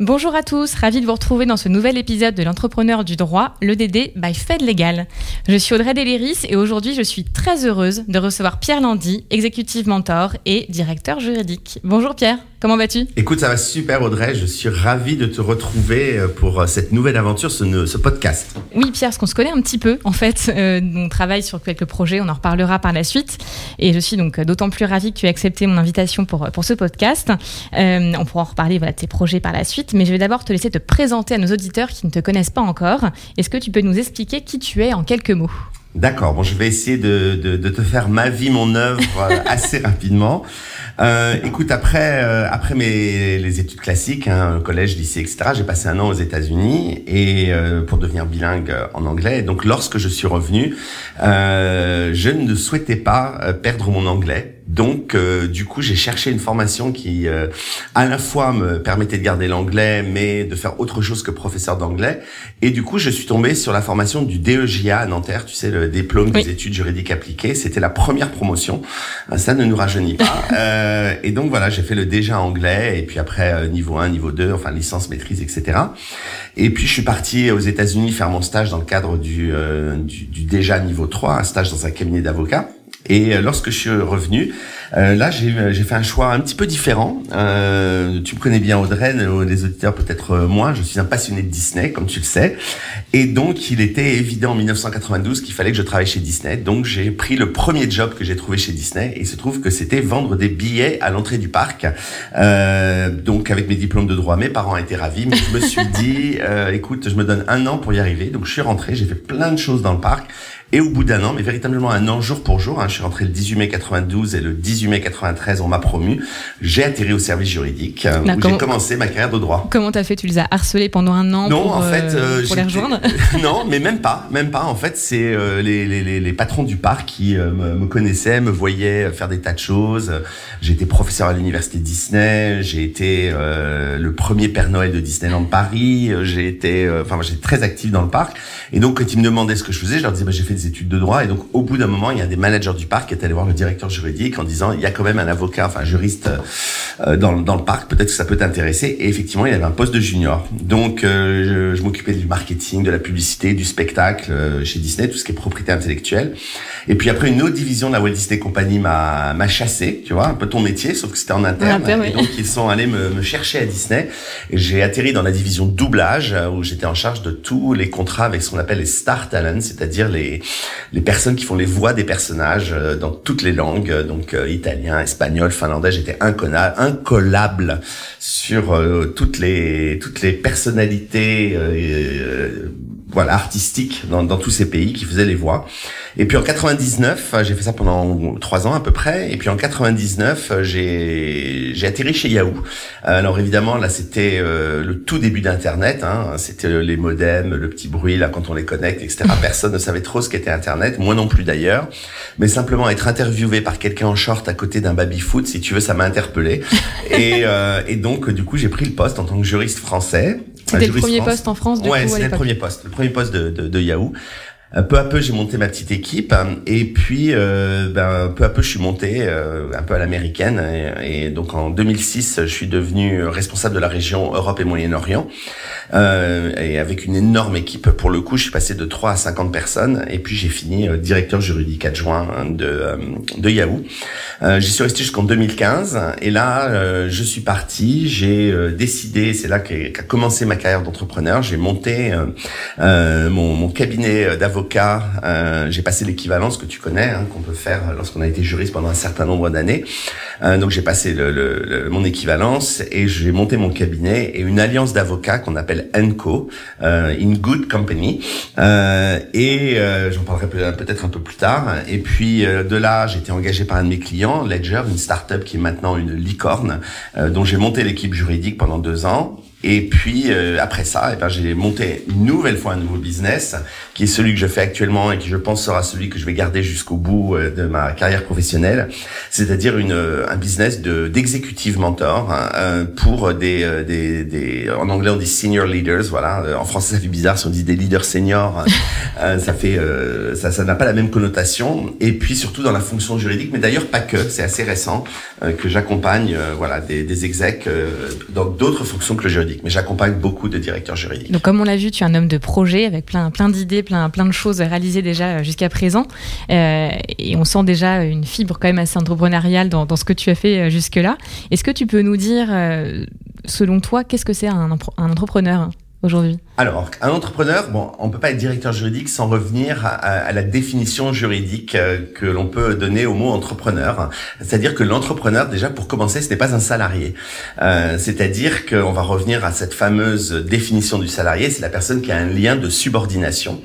Bonjour à tous, ravi de vous retrouver dans ce nouvel épisode de l'entrepreneur du droit, le DD by Fed Legal. Je suis Audrey Deliris et aujourd'hui je suis très heureuse de recevoir Pierre Landy, exécutif mentor et directeur juridique. Bonjour Pierre. Comment vas-tu? Écoute, ça va super Audrey, je suis ravi de te retrouver euh, pour euh, cette nouvelle aventure, ce, podcast. Oui Pierre, parce qu'on se connaît un petit peu en fait, euh, on travaille sur quelques projets, on en reparlera par la suite et je suis donc d'autant plus ravie que tu aies accepté mon invitation pour, pour ce podcast. on pourra en reparler voilà, de tes projets par la suite, mais je vais d'abord te laisser te présenter à nos auditeurs qui ne te connaissent pas encore. Est-ce que tu peux nous expliquer qui tu es en quelques mots? D'accord, bon, je vais essayer de, de, de, te faire ma vie, mon œuvre assez rapidement. Euh, écoute, après euh, après mes les études classiques, hein, collège, lycée, etc. J'ai passé un an aux États-Unis et euh, pour devenir bilingue en anglais. Et donc, lorsque je suis revenu, euh, je ne souhaitais pas perdre mon anglais. Donc, euh, du coup, j'ai cherché une formation qui, euh, à la fois, me permettait de garder l'anglais, mais de faire autre chose que professeur d'anglais. Et du coup, je suis tombé sur la formation du DEJA à Nanterre, tu sais, le diplôme des études juridiques appliquées. C'était la première promotion. Euh, ça ne nous rajeunit pas. et donc, voilà, j'ai fait le DEJA anglais, et puis après, niveau 1, niveau 2, enfin, licence, maîtrise, etc. Et puis, je suis parti aux États-Unis faire mon stage dans le cadre du, du, du DEJA niveau 3, un stage dans un cabinet d'avocats. Et euh, lorsque je suis revenu, euh, là euh, j'ai fait un choix un petit peu différent. Euh, tu me connais bien Audrey, les auditeurs peut-être moins. Je suis un passionné de Disney, comme tu le sais. Et donc il était évident en 1992 qu'il fallait que je travaille chez Disney. Donc j'ai pris le premier job que j'ai trouvé chez Disney. Et il se trouve que c'était vendre des billets à l'entrée du parc. Euh, donc avec mes diplômes de droit, mes parents étaient ravis. Mais je me suis dit, écoute, je me donne un an pour y arriver. Donc je suis rentré, j'ai fait plein de choses dans le parc. Et au bout d'un an, mais véritablement un an jour pour jour, hein, je suis rentré le 18 mai 92 et le 18 mai 93, on m'a promu. J'ai atterri au service juridique euh, où j'ai commencé ma carrière de droit. Comment t'as fait? Tu les as harcelés pendant un an non, pour, en fait, euh, euh, pour les rejoindre? Non, mais même pas, même pas. En fait, c'est les, les, les, patrons du parc qui me, me, connaissaient, me voyaient faire des tas de choses. J'ai été professeur à l'université Disney. J'ai été le premier Père Noël de Disneyland Paris. J'ai été, enfin, j'étais très actif dans le parc. Et donc, quand ils me demandaient ce que je faisais, je leur disais, bah, j'ai fait des études de droit. Et donc, au bout d'un moment, il y a des managers du parc qui étaient allés voir le directeur juridique en disant, il y a quand même un avocat, enfin un juriste euh, dans, dans le parc, peut-être que ça peut t'intéresser. Et effectivement, il avait un poste de junior. Donc, euh, je, je m'occupais du marketing, de la publicité, du spectacle euh, chez Disney, tout ce qui est propriété intellectuelle. Et puis après, une autre division de la Walt Disney Company m'a m'a chassé, tu vois, un peu ton métier, sauf que c'était en interne. et donc, ils sont allés me, me chercher à Disney. Et j'ai atterri dans la division doublage, où j'étais en charge de tous les contrats avec ce qu'on appelle les star talents, c'est-à-dire les les personnes qui font les voix des personnages euh, dans toutes les langues, euh, donc euh, italien, espagnol, finlandais. J'étais incollable sur toutes les toutes les personnalités voilà artistiques dans, dans tous ces pays qui faisaient les voix. Et puis en 99, euh, j'ai fait ça pendant trois ans à peu près. Et puis en 99, euh, j'ai j'ai atterri chez Yahoo. Euh, alors évidemment là c'était le tout début d'Internet. Hein. C'était les modems, le petit bruit là quand on les connecte, etc. Personne ne savait trop ce qu'était Internet, moi non plus d'ailleurs. Mais simplement être interviewé par quelqu'un en short à côté d'un baby foot, si tu veux, ça m'a interpellé. et, et donc du coup j'ai pris le poste en tant que juriste français. C'était le premier poste en France du ouais, c'était le premier poste, le premier poste de, de, de Yahoo. Euh, peu à peu, j'ai monté ma petite équipe hein, et puis euh, ben, peu à peu, je suis monté euh, un peu à l'américaine et, donc en 2006, je suis devenu responsable de la région Europe et Moyen-Orient et avec une énorme équipe. Pour le coup, je suis passé de 3 à 50 personnes et puis j'ai fini directeur juridique adjoint de, de Yahoo. J'y suis resté jusqu'en 2015 et là, je suis parti. J'ai décidé, c'est là qu'a commencé ma carrière d'entrepreneur. J'ai monté mon, mon cabinet d'avocat euh, j'ai passé l'équivalence que tu connais, hein, qu'on peut faire lorsqu'on a été juriste pendant un certain nombre d'années. Euh, donc j'ai passé le, le, mon équivalence et j'ai monté mon cabinet et une alliance d'avocats qu'on appelle ENCO, euh, In Good Company. Euh, et euh, j'en parlerai peut-être un peu plus tard. Et puis euh, de là, j'ai été engagé par un de mes clients, Ledger, une startup qui est maintenant une licorne, dont j'ai monté l'équipe juridique pendant deux ans. Et puis après ça, eh ben, j'ai monté une nouvelle fois un nouveau business qui est celui que je fais actuellement et qui je pense sera celui que je vais garder jusqu'au bout de ma carrière professionnelle, c'est-à-dire une un business de d'executive mentor hein, pour des, des, des en anglais on dit senior leaders, voilà. En français ça fait bizarre si on dit des leaders seniors, ça fait ça ça n'a pas la même connotation. Et puis surtout dans la fonction juridique, mais d'ailleurs pas que, c'est assez récent euh, que j'accompagne euh, voilà des, des execs euh, dans d'autres fonctions que le juridique, mais j'accompagne beaucoup de directeurs juridiques. Donc comme on l'a vu, tu es un homme de projet avec plein plein d'idées, plein plein de choses réalisées déjà jusqu'à présent, et on sent déjà une fibre quand même assez entrepreneuriale dans, ce que tu as fait jusque là. Est-ce que tu peux nous dire selon toi, qu'est-ce que c'est un entrepreneur? Alors, un entrepreneur, bon, on peut pas être directeur juridique sans revenir à, la définition juridique euh, que l'on peut donner au mot entrepreneur. C'est-à-dire que l'entrepreneur, déjà pour commencer, ce n'est pas un salarié. Euh, c'est-à-dire qu'on va revenir à cette fameuse définition du salarié, c'est la personne qui a un lien de subordination.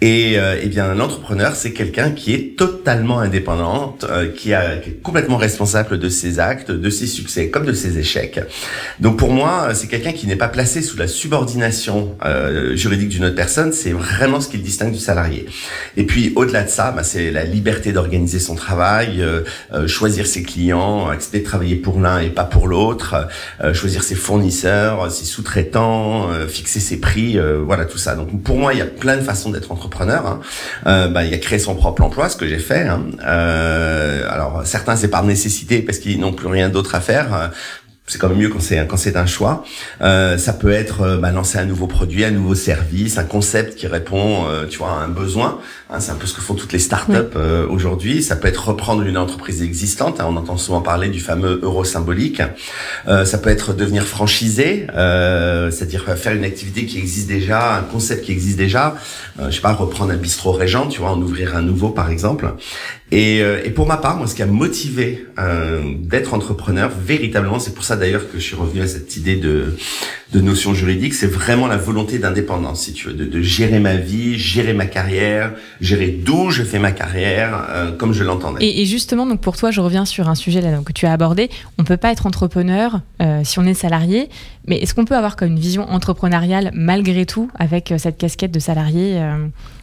Et euh, eh bien, l'entrepreneur, c'est quelqu'un qui est totalement indépendante, qui, a, qui est complètement responsable de ses actes, de ses succès comme de ses échecs. Donc pour moi, c'est quelqu'un qui n'est pas placé sous la subordination euh, juridique d'une autre personne, c'est vraiment ce qui le distingue du salarié. Et puis au-delà de ça, bah, c'est la liberté d'organiser son travail, euh, euh, choisir ses clients, accepter de travailler pour l'un et pas pour l'autre, choisir ses fournisseurs, ses sous-traitants, fixer ses prix, voilà tout ça. Donc pour moi, il y a plein de façons d'être entrepreneur. Hein. bah, il y a créer son propre emploi, ce que j'ai fait. Hein. alors certains c'est par nécessité parce qu'ils n'ont plus rien d'autre à faire c'est quand même mieux quand c'est quand c'est un choix. Euh, ça peut être euh, bah, lancer un nouveau produit, un nouveau service, un concept qui répond, euh, tu vois, à un besoin. Hein, c'est un peu ce que font toutes les startups euh, aujourd'hui. Ça peut être reprendre une entreprise existante. Hein, on entend souvent parler du fameux euro symbolique. ça peut être devenir franchisé, c'est-à-dire faire une activité qui existe déjà, un concept qui existe déjà. je sais pas, reprendre un bistrot régent, tu vois, en ouvrir un nouveau par exemple. Et, et pour ma part, moi, ce qui a motivé d'être entrepreneur véritablement, c'est pour ça d'ailleurs que je suis revenu à cette idée de, de notion juridique, c'est vraiment la volonté d'indépendance, si tu veux, de, de, gérer ma vie, gérer ma carrière, gérer d'où je fais ma carrière, euh, comme je l'entendais. Et, justement, donc pour toi, je reviens sur un sujet là, que tu as abordé. On peut pas être entrepreneur euh, si on est salarié, mais est-ce qu'on peut avoir comme une vision entrepreneuriale malgré tout avec euh, cette casquette de salarié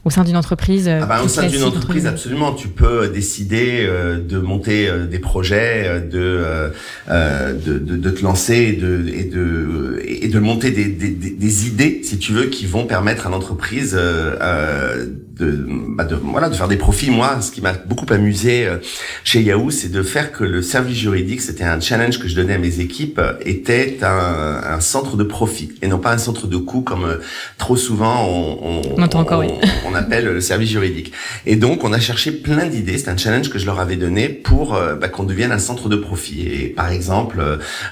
au sein d'une entreprise ah bah, Au sein d'une entreprise, absolument. Tu peux décider de monter des projets, de, de, de, de, te lancer et de, et de, et de monter des, des, des, idées, si tu veux, qui vont permettre à l'entreprise euh, euh de, bah de, voilà, de faire des profits. Moi, ce qui m'a beaucoup amusé euh, chez Yahoo, c'est de faire que le service juridique, c'était un challenge que je donnais à mes équipes, était un, un centre de profit et non pas un centre de coût comme euh, trop souvent on, on, encore, on, appelle le service juridique. Et donc, on a cherché plein d'idées. C'est un challenge que je leur avais donné pour bah, qu'on devienne un centre de profit. Et par exemple,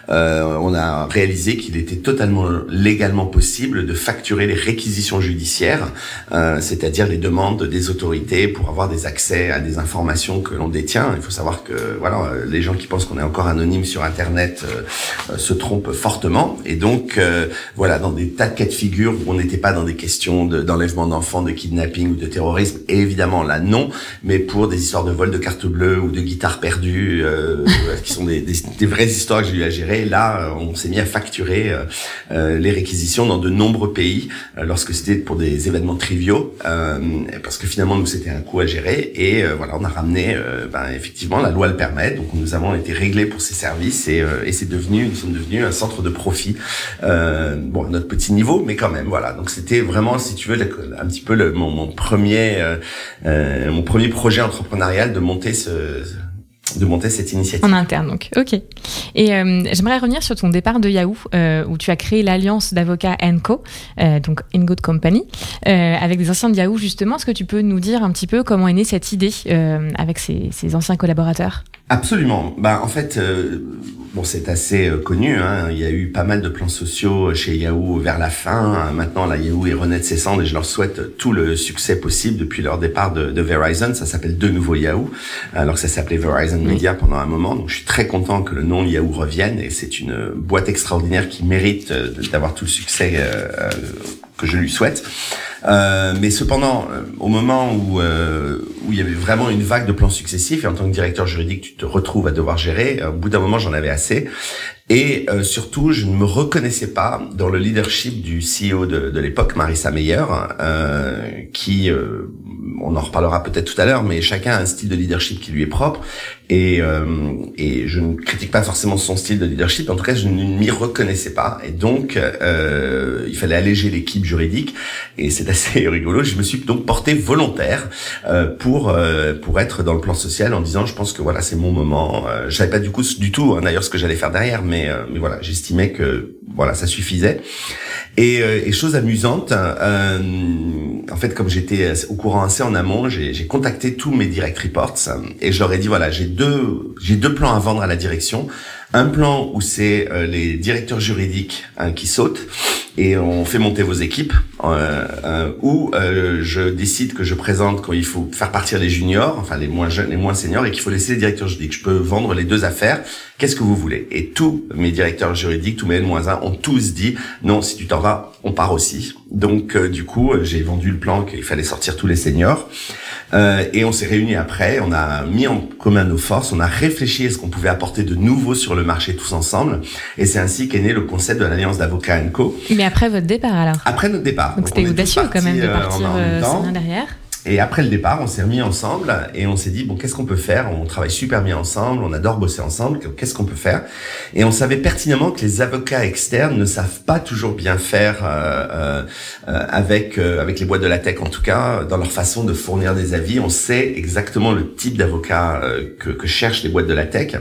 euh, on a réalisé qu'il était totalement légalement possible de facturer les réquisitions judiciaires, euh, c'est-à-dire les demandes des autorités pour avoir des accès à des informations que l'on détient. Il faut savoir que voilà, les gens qui pensent qu'on est encore anonyme sur Internet euh, euh, se trompent fortement. Et donc voilà, dans des tas de cas de figure où on n'était pas dans des questions d'enlèvement d'enfants, de kidnapping ou de terrorisme, et évidemment là non, mais pour des histoires de vol de carte bleue ou de guitare perdue, qui sont des, des, des, vraies histoires que j'ai eu à gérer, là on s'est mis à facturer euh, les réquisitions dans de nombreux pays euh, lorsque c'était pour des événements triviaux, euh, parce que finalement nous c'était un coût à gérer. Et voilà on a ramené, ben, effectivement la loi le permet, donc nous avons été réglés pour ces services et, et c'est devenu, nous sommes devenus un centre de profit, bon à notre petit niveau, mais quand même voilà. Donc c'était vraiment, si tu veux, un petit peu mon, premier, mon premier projet entrepreneurial de monter ce de monter cette initiative. En interne, donc. Ok. Et euh, j'aimerais revenir sur ton départ de Yahoo, euh, où tu as créé l'alliance d'avocats Enco, euh, donc Good Company, euh, avec des anciens de Yahoo justement. Est-ce que tu peux nous dire un petit peu comment est née cette idée euh, avec ces, ces, anciens collaborateurs? Absolument. Bah en fait, bon c'est assez connu. Hein. Il y a eu pas mal de plans sociaux chez Yahoo vers la fin. Maintenant, la Yahoo est renaît de ses cendres et je leur souhaite tout le succès possible depuis leur départ de, de Verizon. Ça s'appelle de nouveau Yahoo, alors que ça s'appelait Verizon Média pendant un moment. Donc je suis très content que le nom Yahoo revienne et c'est une boîte extraordinaire qui mérite euh, d'avoir tout le succès euh, que je lui souhaite. Euh, mais cependant, au moment où, où il y avait vraiment une vague de plans successifs. Et en tant que directeur juridique, tu te retrouves à devoir gérer. Au bout d'un moment, j'en avais assez. Et euh, surtout, je ne me reconnaissais pas dans le leadership du CEO de, de l'époque, Marissa Meyer, euh, qui, euh, on en reparlera peut-être tout à l'heure, mais chacun a un style de leadership qui lui est propre. Et, euh, et je ne critique pas forcément son style de leadership, en tout cas, je ne m'y reconnaissais pas. Et donc, euh, il fallait alléger l'équipe juridique. Et c'est assez rigolo. Je me suis donc porté volontaire pour pour être dans le plan social en disant, je pense que voilà, c'est mon moment. je savais pas du coup du tout, hein, d'ailleurs, ce que j'allais faire derrière, mais, euh, mais voilà, j'estimais que voilà, ça suffisait. Et, euh, et chose amusante, euh, en fait, comme j'étais au courant assez en amont, j'ai contacté tous mes direct reports et je leur ai dit voilà, j'ai deux j'ai deux plans à vendre à la direction. Un plan où c'est euh, les directeurs juridiques hein, qui sautent et on fait monter vos équipes, euh, euh, ou euh, je décide que je présente quand il faut faire partir les juniors, enfin les moins jeunes, les moins seniors, et qu'il faut laisser les directeurs juridiques. Je peux vendre les deux affaires. Qu'est-ce que vous voulez? Et tous mes directeurs juridiques, tous mes N-1, ont tous dit non. Si tu t'en vas, on part aussi. Donc du coup, j'ai vendu le plan qu'il fallait sortir tous les seniors. Euh, et on s'est réunis après, on a mis en commun nos forces, on a réfléchi à ce qu'on pouvait apporter de nouveau sur le marché tous ensemble. Et c'est ainsi qu'est né le concept de l'Alliance d'avocats Co. Mais après votre départ alors Après notre départ. Donc c'était audacieux quand même de euh, partir euh, derrière. Et après le départ, on s'est remis ensemble et on s'est dit bon, qu'est-ce qu'on peut faire? On travaille super bien ensemble, on adore bosser ensemble. Qu'est-ce qu'on peut faire? Et on savait pertinemment que les avocats externes ne savent pas toujours bien faire euh, euh, avec euh, avec les boîtes de la tech, en tout cas dans leur façon de fournir des avis. On sait exactement le type d'avocat euh, que, que cherchent les boîtes de la tech.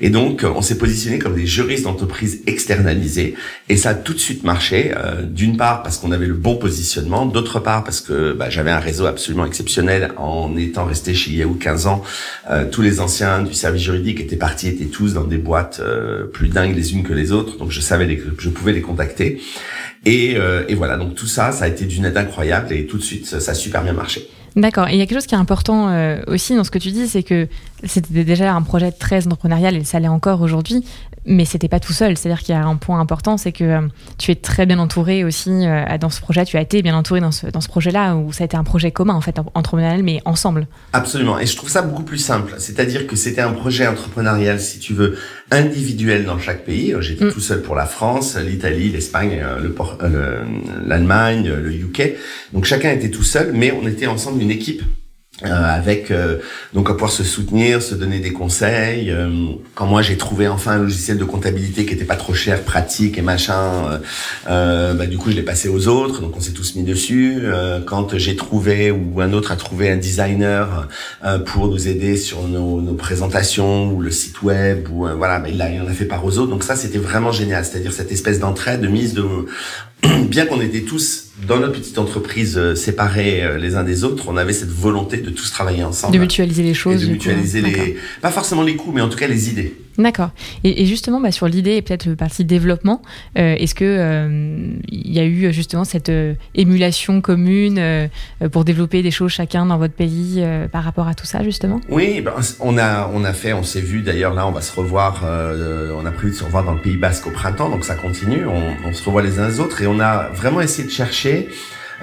Et donc, on s'est positionné comme des juristes d'entreprise externalisés. Et ça a tout de suite marché. Euh, d'une part parce qu'on avait le bon positionnement, d'autre part parce que bah, j'avais un réseau absolument exceptionnel en étant resté chez Yahoo 15 ans. Euh, tous les anciens du service juridique étaient partis, étaient tous dans des boîtes euh, plus dingues les unes que les autres. Donc je savais je pouvais les contacter. Et, euh, et, voilà, donc tout ça, ça a été d'une aide incroyable et tout de suite, ça a super bien marché. D'accord. Et il y a quelque chose qui est important aussi dans ce que tu dis, c'est que c'était déjà un projet très entrepreneurial et ça l'est encore aujourd'hui, mais c'était pas tout seul. C'est-à-dire qu'il y a un point important, c'est que euh, tu es très bien entouré aussi euh, dans ce projet. Tu as été bien entouré dans ce, dans ce projet-là où ça a été un projet commun en fait entrepreneurial, mais ensemble. Absolument. Et je trouve ça beaucoup plus simple. C'est-à-dire que c'était un projet entrepreneurial, si tu veux, individuel dans chaque pays. J'étais mm. tout seul pour la France, l'Italie, l'Espagne, l'Allemagne, le, le UK. Donc chacun était tout seul, mais on était ensemble une équipe euh, avec euh, donc à pouvoir se soutenir, se donner des conseils. Euh, quand moi j'ai trouvé enfin un logiciel de comptabilité qui était pas trop cher, pratique et machin, bah, du coup je l'ai passé aux autres, donc on s'est tous mis dessus. quand j'ai trouvé ou un autre a trouvé un designer pour nous aider sur nos, nos, présentations ou le site web ou voilà, mais là il en a fait part aux autres. Donc ça c'était vraiment génial, c'est-à-dire cette espèce d'entraide, de mise de bien qu'on était tous dans notre petite entreprise euh, séparée euh, les uns des autres, on avait cette volonté de tous travailler ensemble. De mutualiser les choses. Et de mutualiser les, pas forcément les coûts, mais en tout cas les idées. D'accord. Et, justement, bah, sur l'idée et peut-être partie développement, euh, est-ce que il y a eu justement cette émulation commune pour développer des choses chacun dans votre pays par rapport à tout ça justement? Oui, ben, on a on a fait, on s'est vu d'ailleurs là, on va se revoir, on a prévu de se revoir dans le Pays Basque au printemps, donc ça continue. On, on se revoit les uns les autres et on a vraiment essayé de chercher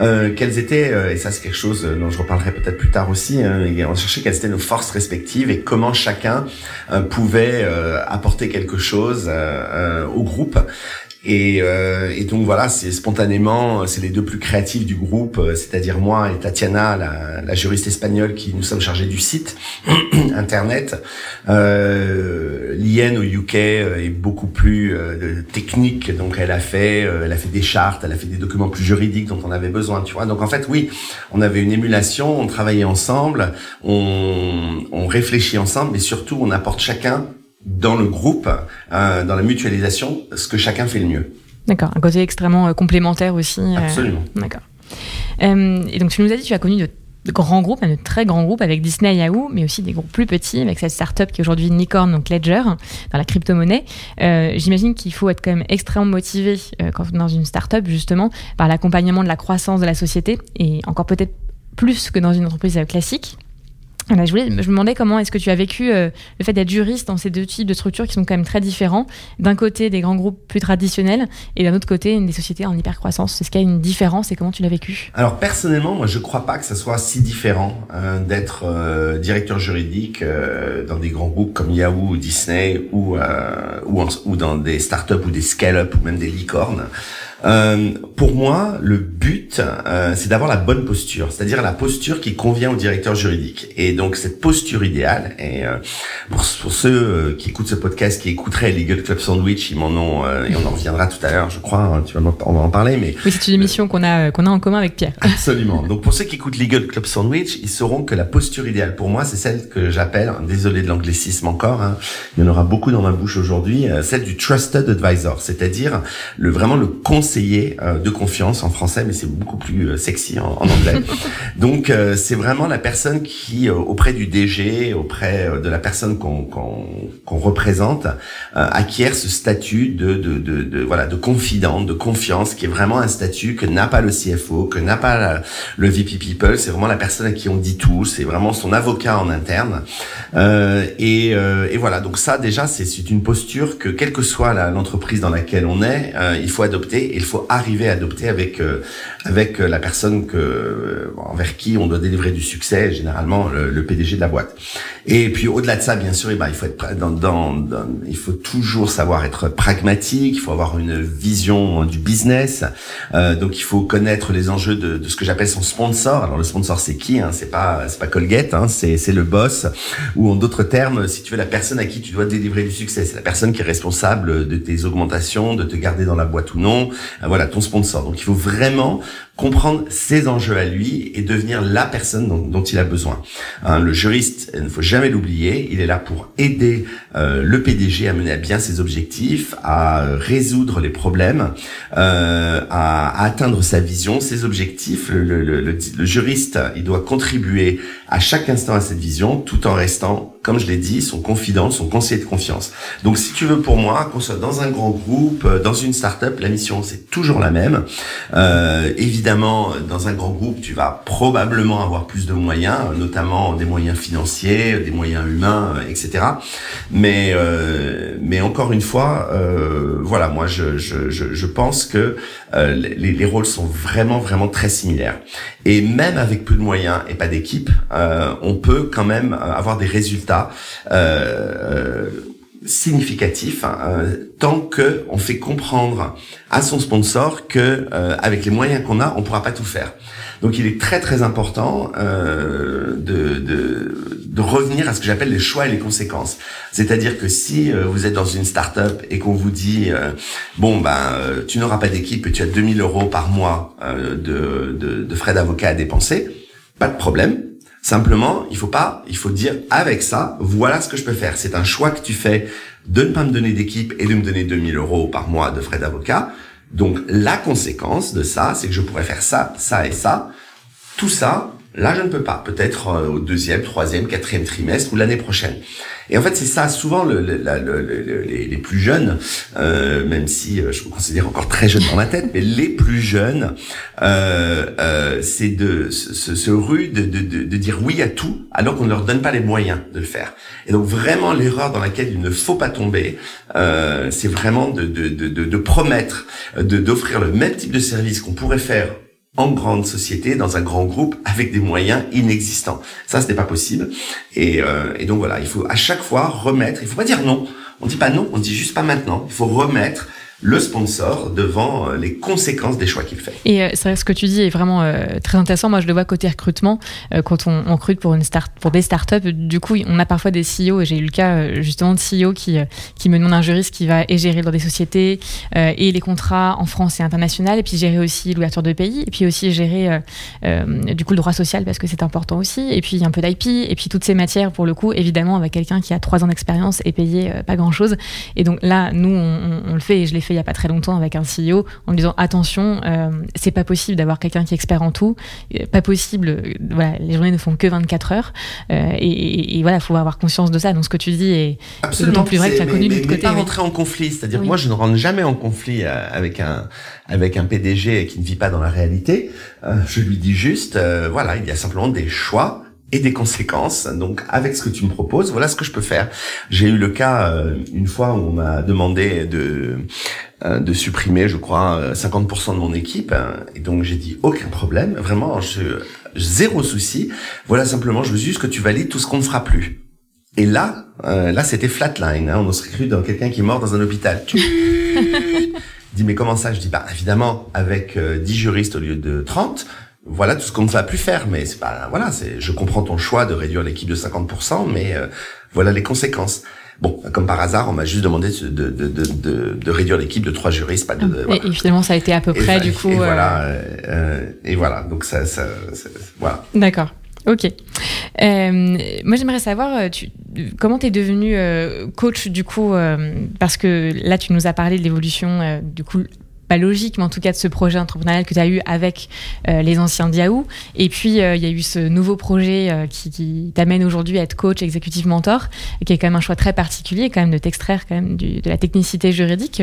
euh, quelles étaient, euh, et ça c'est quelque chose dont je reparlerai peut-être plus tard aussi, hein, on cherchait quelles étaient nos forces respectives et comment chacun euh, pouvait apporter quelque chose au groupe. Et, euh, et, donc voilà, c'est spontanément, c'est les deux plus créatifs du groupe, euh, c'est-à-dire moi et Tatiana, la, la, juriste espagnole, qui nous sommes chargés du site internet. Euh, Liane au UK euh, est beaucoup plus euh, technique, donc elle a fait, elle a fait des chartes, elle a fait des documents plus juridiques dont on avait besoin, tu vois. Donc en fait, oui, on avait une émulation, on travaillait ensemble, on, on réfléchit ensemble, mais surtout on apporte chacun dans le groupe, euh, dans la mutualisation, ce que chacun fait le mieux. D'accord, un côté extrêmement euh, complémentaire aussi. Euh, Absolument. D'accord. et donc tu nous as dit que tu as connu de, grands groupes, de très grands groupes avec Disney et Yahoo, mais aussi des groupes plus petits avec cette startup qui est aujourd'hui Nicorn, donc Ledger, dans la crypto-monnaie. J'imagine qu'il faut être quand même extrêmement motivé quand dans une startup justement par l'accompagnement de la croissance de la société et encore peut-être plus que dans une entreprise classique. Je, voulais, je me demandais comment est-ce que tu as vécu euh, le fait d'être juriste dans ces deux types de structures qui sont quand même très différents. D'un côté, des grands groupes plus traditionnels et d'un autre côté, des sociétés en hypercroissance. Est-ce qu'il y a une différence et comment tu l'as vécu? Alors personnellement, moi je crois pas que ça soit si différent euh, d'être euh, directeur juridique dans des grands groupes comme Yahoo ou Disney ou, ou, ou dans des startups ou des scale-up ou même des licornes. Euh, pour moi, le but, euh, c'est d'avoir la bonne posture, c'est-à-dire la posture qui convient au directeur juridique. Et donc cette posture idéale, et euh, pour, pour, ceux euh, qui écoutent ce podcast, qui écouteraient Legal Club Sandwich, ils m'en ont, euh, et on en reviendra tout à l'heure, je crois, hein, tu vas on va en parler, mais oui, c'est une émission qu'on a qu'on a en commun avec Pierre. Absolument. Donc pour ceux qui écoutent Legal Club Sandwich, ils sauront que la posture idéale pour moi, c'est celle que j'appelle, désolé de l'anglicisme encore, hein, il y en aura beaucoup dans ma bouche aujourd'hui, celle du trusted advisor, c'est-à-dire le vraiment le conseil euh, de confiance en français, mais c'est beaucoup plus euh, sexy en, anglais. Donc euh, c'est vraiment la personne qui, auprès du DG, auprès de la personne qu'on représente, acquiert ce statut de, de, de, de, voilà de confidente, de confiance, qui est vraiment un statut que n'a pas le CFO, que n'a pas le VP People. C'est vraiment la personne à qui on dit tout. C'est vraiment son avocat en interne. et, et voilà. Donc ça déjà c'est une posture que quelle que soit l'entreprise dans laquelle on est, il faut adopter. Il faut arriver à adopter avec euh, avec euh, la personne que euh, envers qui on doit délivrer du succès, généralement le, PDG de la boîte. Et puis au-delà de ça, bien sûr, eh ben, il faut être dans, dans, il faut toujours savoir être pragmatique, il faut avoir une vision du business. donc il faut connaître les enjeux de, de ce que j'appelle son sponsor. Alors le sponsor c'est qui hein? C'est pas c'est pas Colgate, hein c'est c'est le boss ou en d'autres termes, si tu veux la personne à qui tu dois délivrer du succès, c'est la personne qui est responsable de tes augmentations, de te garder dans la boîte ou non, euh, voilà ton sponsor. Donc il faut vraiment comprendre ses enjeux à lui et devenir la personne dont, il a besoin. Hein, le juriste, il ne faut jamais l'oublier, il est là pour aider euh, le PDG à mener à bien ses objectifs, à résoudre les problèmes, euh, à, atteindre sa vision, ses objectifs. Le, juriste, il doit contribuer à chaque instant à cette vision, tout en restant, comme je l'ai dit, son confident, son conseiller de confiance. Donc si tu veux pour moi, qu'on soit dans un grand groupe, dans une start-up, la mission c'est toujours la même. Euh, dans un grand groupe, tu vas probablement avoir plus de moyens, notamment des moyens financiers, des moyens humains, euh, etc. Mais euh, mais encore une fois, euh, voilà, moi je, je, je, pense que euh, les, les, rôles sont vraiment vraiment très similaires. Et même avec peu de moyens et pas d'équipe, euh, on peut quand même avoir des résultats. Euh, significatif hein, euh, tant que on fait comprendre à son sponsor que euh, avec les moyens qu'on a, on pourra pas tout faire. Donc il est très très important euh, de, de, de, revenir à ce que j'appelle les choix et les conséquences. C'est-à-dire que si euh, vous êtes dans une start-up et qu'on vous dit bon ben tu n'auras pas d'équipe et tu as 2000 euros par mois de, de, de frais d'avocat à dépenser, pas de problème Simplement, il faut pas, il faut dire avec ça, voilà ce que je peux faire. C'est un choix que tu fais de ne pas me donner d'équipe et de me donner 2000 euros par mois de frais d'avocat. Donc la conséquence de ça, c'est que je pourrais faire ça, ça et ça. Tout ça, Là, je ne peux pas. Peut-être euh, au deuxième, troisième, quatrième trimestre ou l'année prochaine. Et en fait, c'est ça. Souvent, le, les, les, plus jeunes, euh, même si euh, je me considère encore très jeune dans ma tête, mais les plus jeunes, euh, euh, c'est de ce, ce rue de, de, de, dire oui à tout, alors qu'on ne leur donne pas les moyens de le faire. Et donc, vraiment, l'erreur dans laquelle il ne faut pas tomber, c'est vraiment de, de, de, de promettre, d'offrir le même type de service qu'on pourrait faire en grande société, dans un grand groupe, avec des moyens inexistants. Ça, ce n'est pas possible. Et, euh, et, donc voilà, il faut à chaque fois remettre. Il faut pas dire non. On dit pas non, on dit juste pas maintenant. Il faut remettre le sponsor devant euh, les conséquences des choix qu'il fait. Et euh, c'est vrai ce que tu dis est vraiment euh, très intéressant. Moi, je le vois côté recrutement, quand on, recrute pour une start, pour des startups, du coup, on a parfois des CEO, et j'ai eu le cas justement de CEO qui qui me demande un juriste qui va et gérer dans des sociétés et les contrats en France et international, et puis gérer aussi l'ouverture de pays, et puis aussi gérer du coup le droit social parce que c'est important aussi, et puis un peu d'IP, et puis toutes ces matières pour le coup, évidemment, avec quelqu'un qui a trois ans d'expérience et payé pas grand chose. Et donc là, nous, on le fait et je l'ai fait il y a pas très longtemps avec un CEO en lui disant attention, euh, c'est pas possible d'avoir quelqu'un qui est expert en tout, euh, pas possible, euh, voilà, les journées ne font que 24 heures euh, et, et, voilà, faut avoir conscience de ça. Donc ce que tu dis est d'autant plus vrai que tu as connu de l'autre côté. pas rentrer en conflit, c'est-à-dire moi je ne rentre jamais en conflit avec un avec un PDG qui ne vit pas dans la réalité. je lui dis juste, voilà, il y a simplement des choix et des conséquences. Donc, avec ce que tu me proposes, voilà ce que je peux faire. J'ai eu le cas euh, une fois où on m'a demandé de euh, de supprimer, je crois, 50% de mon équipe. et donc, j'ai dit aucun problème. Vraiment, je, zéro souci. Voilà, simplement, je veux juste que tu valides tout ce qu'on ne fera plus. Et là, euh, là, c'était flatline. Hein, on serait cru dans quelqu'un qui est mort dans un hôpital. dis mais comment ça? Je dis bah évidemment avec 10 euh, juristes au lieu de 30, voilà tout ce qu'on ne va plus faire. Mais c'est pas voilà, c'est je comprends ton choix de réduire l'équipe de 50%, mais euh, voilà les conséquences. Bon, comme par hasard, on m'a juste demandé de, de, de, de, réduire l'équipe de trois juristes, pas de. Et, finalement, ça a été à peu près du coup. Et voilà, et voilà. Donc ça, ça, ça voilà. D'accord. Ok. Euh, moi, j'aimerais savoir, euh, tu, comment tu es devenu euh, coach du coup Parce que là, tu nous as parlé de l'évolution du coup pas logique, mais en tout cas de ce projet entrepreneurial que tu as eu avec les anciens Yahoo. Et puis, il y a eu ce nouveau projet qui, t'amène aujourd'hui à être coach, exécutif mentor, et qui est quand même un choix très particulier, quand même de t'extraire quand même de la technicité juridique.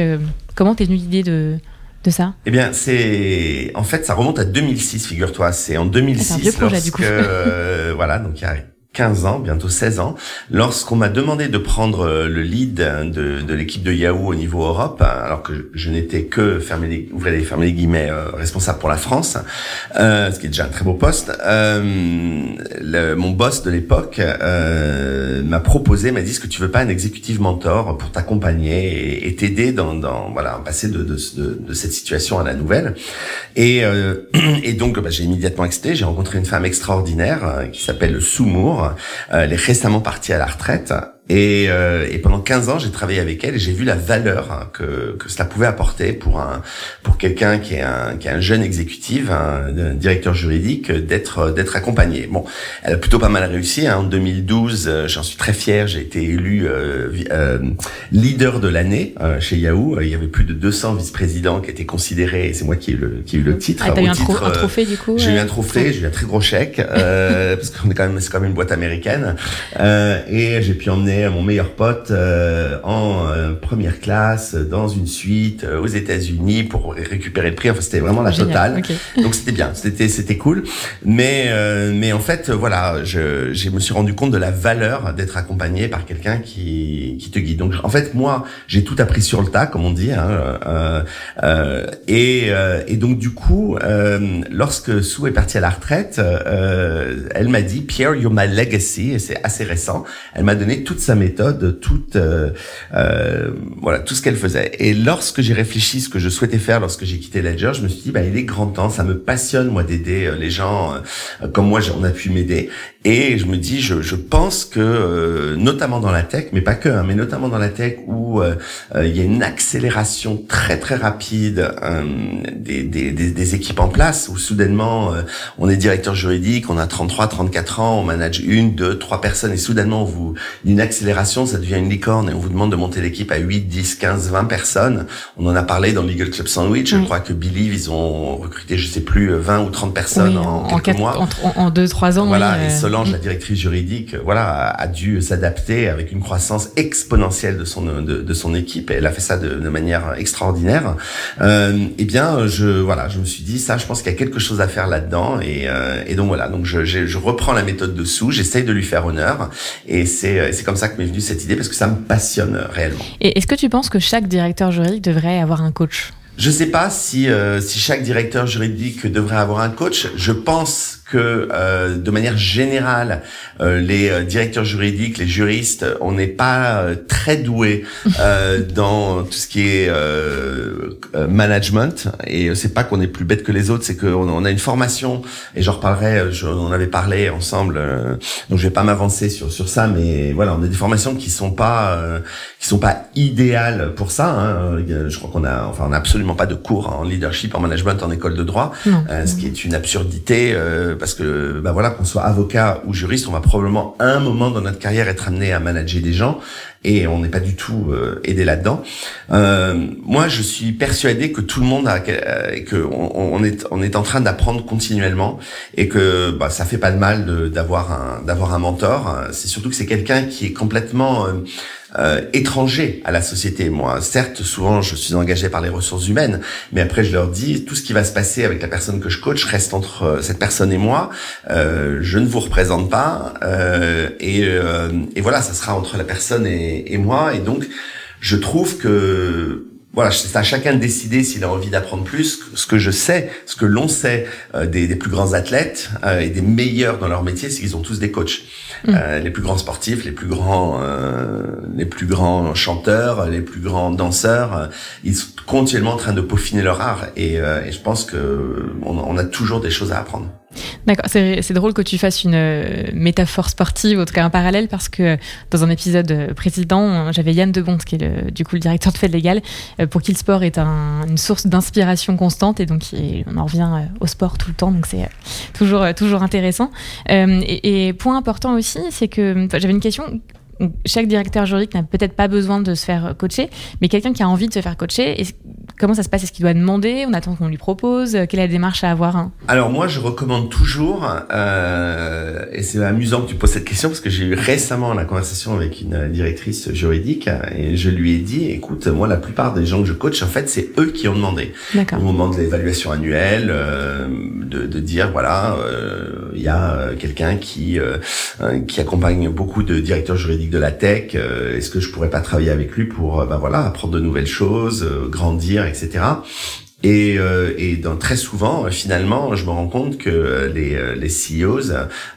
comment t'es venu l'idée de, de ça? Eh bien, c'est en fait ça remonte à 2006, figure-toi. C'est en 2006 c'est un vieux projet, du coup. Euh, voilà, donc il y a 15 ans, bientôt 16 ans, lorsqu'on m'a demandé de prendre euh, le lead de, de l'équipe de Yahoo au niveau Europe, alors que je n'étais que, fermer les, ouvrir les, fermer les guillemets, euh, responsable pour la France, euh, ce qui est déjà un très beau poste. Euh, le, mon boss de l'époque euh, m'a proposé, m'a dit, est-ce que tu veux pas un exécutif mentor pour t'accompagner et t'aider dans, dans, voilà, passer de, de, de, de, cette situation à la nouvelle? Et, et donc, bah, j'ai immédiatement accepté. J'ai rencontré une femme extraordinaire qui s'appelle Soumour euh, elle est récemment partie à la retraite et, euh, et, pendant 15 ans, j'ai travaillé avec elle et j'ai vu la valeur hein, que, que cela pouvait apporter pour un pour quelqu'un qui est un qui est un jeune exécutif, un, directeur juridique, d'être d'être accompagné. Bon, elle a plutôt pas mal réussi. Hein. En 2012, euh, j'en suis très fier. J'ai été élu euh, euh leader de l'année euh, chez Yahoo. Il y avait plus de 200 vice-présidents qui étaient considérés. Et c'est moi qui ai eu le qui ai eu le titre. Ah, t'as eu un, un, trophée du coup. J'ai eu un trophée. J'ai eu un très gros chèque parce qu'on est quand même c'est quand même une boîte américaine. et j'ai pu emmener mon meilleur pote euh, en euh, première classe dans une suite euh, aux États-Unis pour récupérer le prix. Enfin, c'était vraiment la totale. Donc c'était bien, c'était c'était cool. Mais mais en fait, voilà, je je me suis rendu compte de la valeur d'être accompagné par quelqu'un qui qui te guide. Donc en fait, moi, j'ai tout appris sur le tas, comme on dit. Hein, et et donc du coup, lorsque Sue est partie à la retraite, elle m'a dit Pierre, you're my legacy. Et c'est assez récent. Elle m'a donné toute sa méthode, toute euh, euh, voilà tout ce qu'elle faisait. Et lorsque j'ai réfléchi ce que je souhaitais faire lorsque j'ai quitté Ledger, je me suis dit bah il est grand temps, ça me passionne moi d'aider euh, les gens comme moi on a pu m'aider. Et je me dis je, je pense que notamment dans la tech, mais pas que, hein, mais notamment dans la tech où il y a une accélération très très rapide des, des, des, des, équipes en place où soudainement on est directeur juridique, on a 33, 34 ans, on manage une, deux, trois personnes et soudainement vous une accélération ça devient une licorne et on vous demande de monter l'équipe à 8, 10, 15, 20 personnes. On en a parlé dans Legal Club Sandwich. Je crois que Billy, ils ont recruté, je sais plus, 20 ou 30 personnes en, quelques mois. En, 2, 3 ans. Voilà. euh, Solange, la directrice juridique, voilà, a, dû s'adapter avec une croissance exponentielle de son, de, son équipe. Et elle a fait ça de, manière extraordinaire. Euh, eh bien, je, voilà, je me suis dit, ça, je pense qu'il y a quelque chose à faire là-dedans. Et, euh, et donc voilà. Donc je, je, reprends la méthode dessous. J'essaye de lui faire honneur. Et c'est, c'est comme ça m'est venue cette idée parce que ça me passionne réellement. Et est-ce que tu penses que chaque directeur juridique devrait avoir un coach? Je sais pas si euh, si chaque directeur juridique devrait avoir un coach. Je pense que euh, de manière générale, euh, les euh, directeurs juridiques, les juristes, on n'est pas euh, très doués dans tout ce qui est management. Et c'est pas qu'on est plus bête que les autres, c'est qu'on on a une formation. Et j'en reparlerai. Je, on avait parlé ensemble. donc je vais pas m'avancer sur sur ça, mais voilà, on a des formations qui sont pas qui sont pas idéales pour ça. Hein. Je crois qu'on a, enfin, on a absolument pas de cours en leadership, en management, en école de droit, ce qui est une absurdité parce que bah voilà qu'on soit avocat ou juriste, on va probablement un moment dans notre carrière être amené à manager des gens et on n'est pas du tout euh, aidé là-dedans. Euh, moi, je suis persuadé que tout le monde a euh, que on, on, est on est en train d'apprendre continuellement et que bah, ça fait pas de mal d'avoir un d'avoir un mentor. C'est surtout que c'est quelqu'un qui est complètement étrangers à la société. Moi, certes, souvent, je suis engagé par les ressources humaines, mais après, je leur dis, tout ce qui va se passer avec la personne que je coach reste entre cette personne et moi. je ne vous représente pas, et, et, voilà, ça sera entre la personne et, et moi. Et donc, je trouve que voilà, c'est à chacun de décider s'il a envie d'apprendre plus. Ce que je sais, ce que l'on sait euh, des, des, plus grands athlètes euh, et des meilleurs dans leur métier, c'est qu'ils ont tous des coachs. Mm. Euh, les plus grands sportifs, les plus grands, les plus grands chanteurs, les plus grands danseurs, ils sont continuellement en train de peaufiner leur art. Et, et je pense que on, on a toujours des choses à apprendre. D'accord, c'est drôle que tu fasses une euh, métaphore sportive, en tout cas un parallèle, parce que dans un épisode euh, précédent, j'avais Yann Debont, qui est le, du coup le directeur de Fed Légal, euh, pour qui le sport est une source d'inspiration constante, et donc on en revient au sport tout le temps, donc c'est toujours, toujours intéressant. Et, et, point important aussi, c'est que j'avais une question chaque directeur juridique n'a peut-être pas besoin de se faire coacher, mais quelqu'un qui a envie de se faire coacher, comment ça se passe? Est-ce qu'il doit demander? On attend qu'on lui propose? Quelle est la démarche à avoir hein? Alors moi, je recommande toujours, euh, et c'est amusant que tu poses cette question parce que j'ai eu récemment la conversation avec une directrice juridique et je lui ai dit, écoute, moi, la plupart des gens que je coach, en fait, c'est eux qui ont demandé. Au moment de l'évaluation annuelle, euh, de, de, dire, voilà, euh, il y a quelqu'un qui qui accompagne beaucoup de directeurs juridiques de la tech. Est-ce que je pourrais pas travailler avec lui pour, ben voilà, apprendre de nouvelles choses, grandir, etc. Et, euh, et dans, très souvent, finalement, je me rends compte que les, les CEOs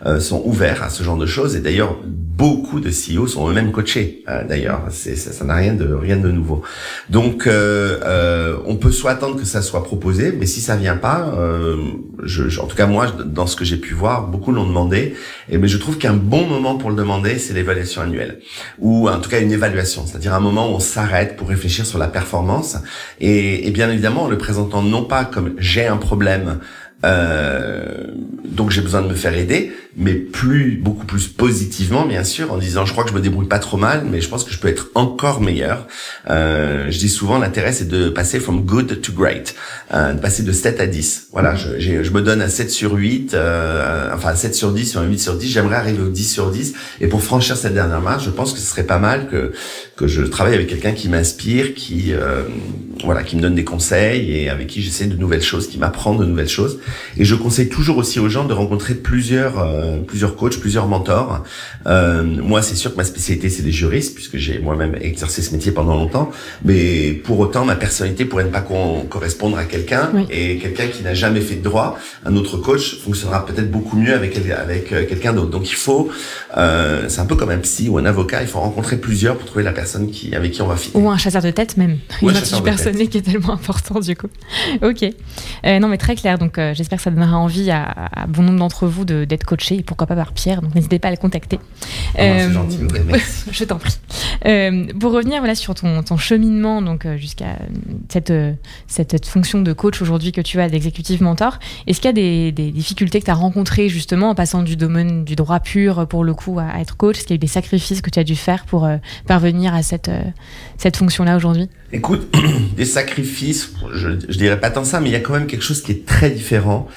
euh, sont ouverts à ce genre de choses. Et d'ailleurs, beaucoup de CEO sont eux-mêmes coachés. Euh, d'ailleurs, ça n'a rien de rien de nouveau. Donc, euh, euh, on peut soit attendre que ça soit proposé, mais si ça vient pas, je, en tout cas moi, dans ce que j'ai pu voir, beaucoup l'ont demandé. Et mais je trouve qu'un bon moment pour le demander, c'est l'évaluation annuelle, ou en tout cas une évaluation, c'est-à-dire un moment où on s'arrête pour réfléchir sur la performance. Et, et bien évidemment, en le non pas comme j'ai un problème. Euh, donc j'ai besoin de me faire aider, mais plus beaucoup plus positivement bien sûr en disant je crois que je me débrouille pas trop mal mais je pense que je peux être encore meilleur. Euh, je dis souvent l'intérêt c'est de passer from good to great euh, de passer de 7 à 10 voilà je, je me donne un 7 sur 8 euh, enfin 7 sur 10 sur un 8 sur 10 j'aimerais arriver au 10 sur 10 et pour franchir cette dernière marche je pense que ce serait pas mal que que je travaille avec quelqu'un qui m'inspire qui euh, voilà qui me donne des conseils et avec qui j'essaie de nouvelles choses qui m'apprend de nouvelles choses. Et je conseille toujours aussi aux gens de rencontrer plusieurs euh, plusieurs coachs, plusieurs mentors. Euh, moi, c'est sûr que ma spécialité, c'est les juristes, puisque j'ai moi-même exercé ce métier pendant longtemps. Mais pour autant, ma personnalité pourrait ne pas correspondre à quelqu'un. Et quelqu'un qui n'a jamais fait de droit, un autre coach fonctionnera peut-être beaucoup mieux avec, avec euh, quelqu'un d'autre. Donc il faut, euh, c'est un peu comme un psy ou un avocat, il faut rencontrer plusieurs pour trouver la personne qui, avec qui on va fitter. Ou un chasseur de tête même. Une du personnel qui est tellement important du coup. ok. Non mais très clair. Donc j'espère que ça donnera envie à, à bon nombre d'entre vous d'être coaché et pourquoi pas par Pierre. Donc n'hésitez pas à le contacter. Oh, euh, gentil, je t'en prie. Euh, pour revenir voilà sur ton, ton cheminement donc euh, jusqu'à cette, cette, fonction de coach aujourd'hui que tu as d'exécutif mentor, est-ce qu'il y a des, des difficultés que tu as rencontrées justement en passant du domaine du droit pur pour le coup à, être coach? Est-ce qu'il y a eu des sacrifices que tu as dû faire pour parvenir à cette, cette fonction-là aujourd'hui? Écoute, des sacrifices, je, je dirais pas tant ça, mais il y a quand même quelque chose qui est très différent.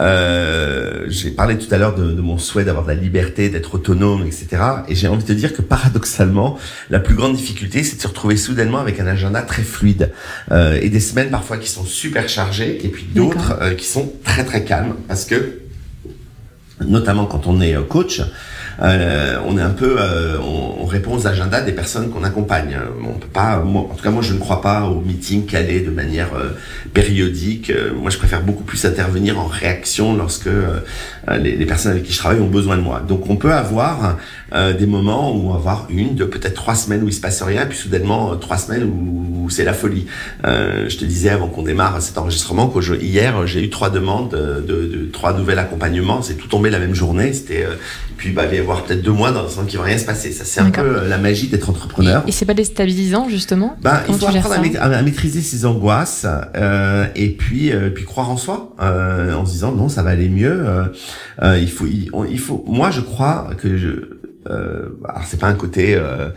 Euh, J'ai parlé tout à l'heure de, de, mon souhait d'avoir de la liberté, d'être autonome, etc. Et j'ai envie de te dire que paradoxalement, la plus grande difficulté, c'est de se retrouver soudainement avec un agenda très fluide euh, et des semaines parfois qui sont super chargées et puis d'autres euh, qui sont très très calmes parce que notamment quand on est euh, coach, euh, on est un peu, euh, on, répond aux agendas des personnes qu'on accompagne. On peut pas, moi, en tout cas moi je ne crois pas aux meetings calés de manière euh, périodique. moi je préfère beaucoup plus intervenir en réaction lorsque les, les, personnes avec qui je travaille ont besoin de moi. Donc on peut avoir des moments où on va avoir une, deux, peut-être trois semaines où il se passe rien, puis soudainement trois semaines où, c'est la folie. je te disais avant qu'on démarre cet enregistrement que hier j'ai eu trois demandes de, de, de trois nouveaux accompagnements. C'est tout tombé la même journée. C'était puis bah, il va y avoir peut-être deux mois dans qu'il ne va rien se passer. Ça, c'est un peu euh, la magie d'être entrepreneur. Et, c'est pas déstabilisant, justement bah, Il faut apprendre à, maîtriser ses angoisses euh, et puis, euh, puis croire en soi euh, en se disant non, ça va aller mieux. Euh, il, faut, il, faut. Moi, je crois que je, euh, alors c'est pas un côté euh, euh,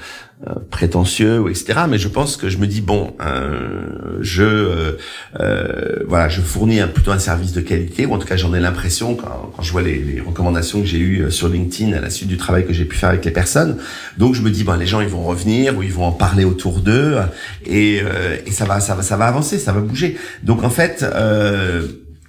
prétentieux ou etc. Mais je pense que je me dis bon, euh, je euh, voilà, je fournis un, plutôt un service de qualité ou en tout cas j'en ai l'impression quand, quand, je vois les, les recommandations que j'ai eues sur LinkedIn à la suite du travail que j'ai pu faire avec les personnes. Donc je me dis bon, les gens ils vont revenir ou ils vont en parler autour d'eux et, et ça va ça va ça va avancer, ça va bouger. Donc en fait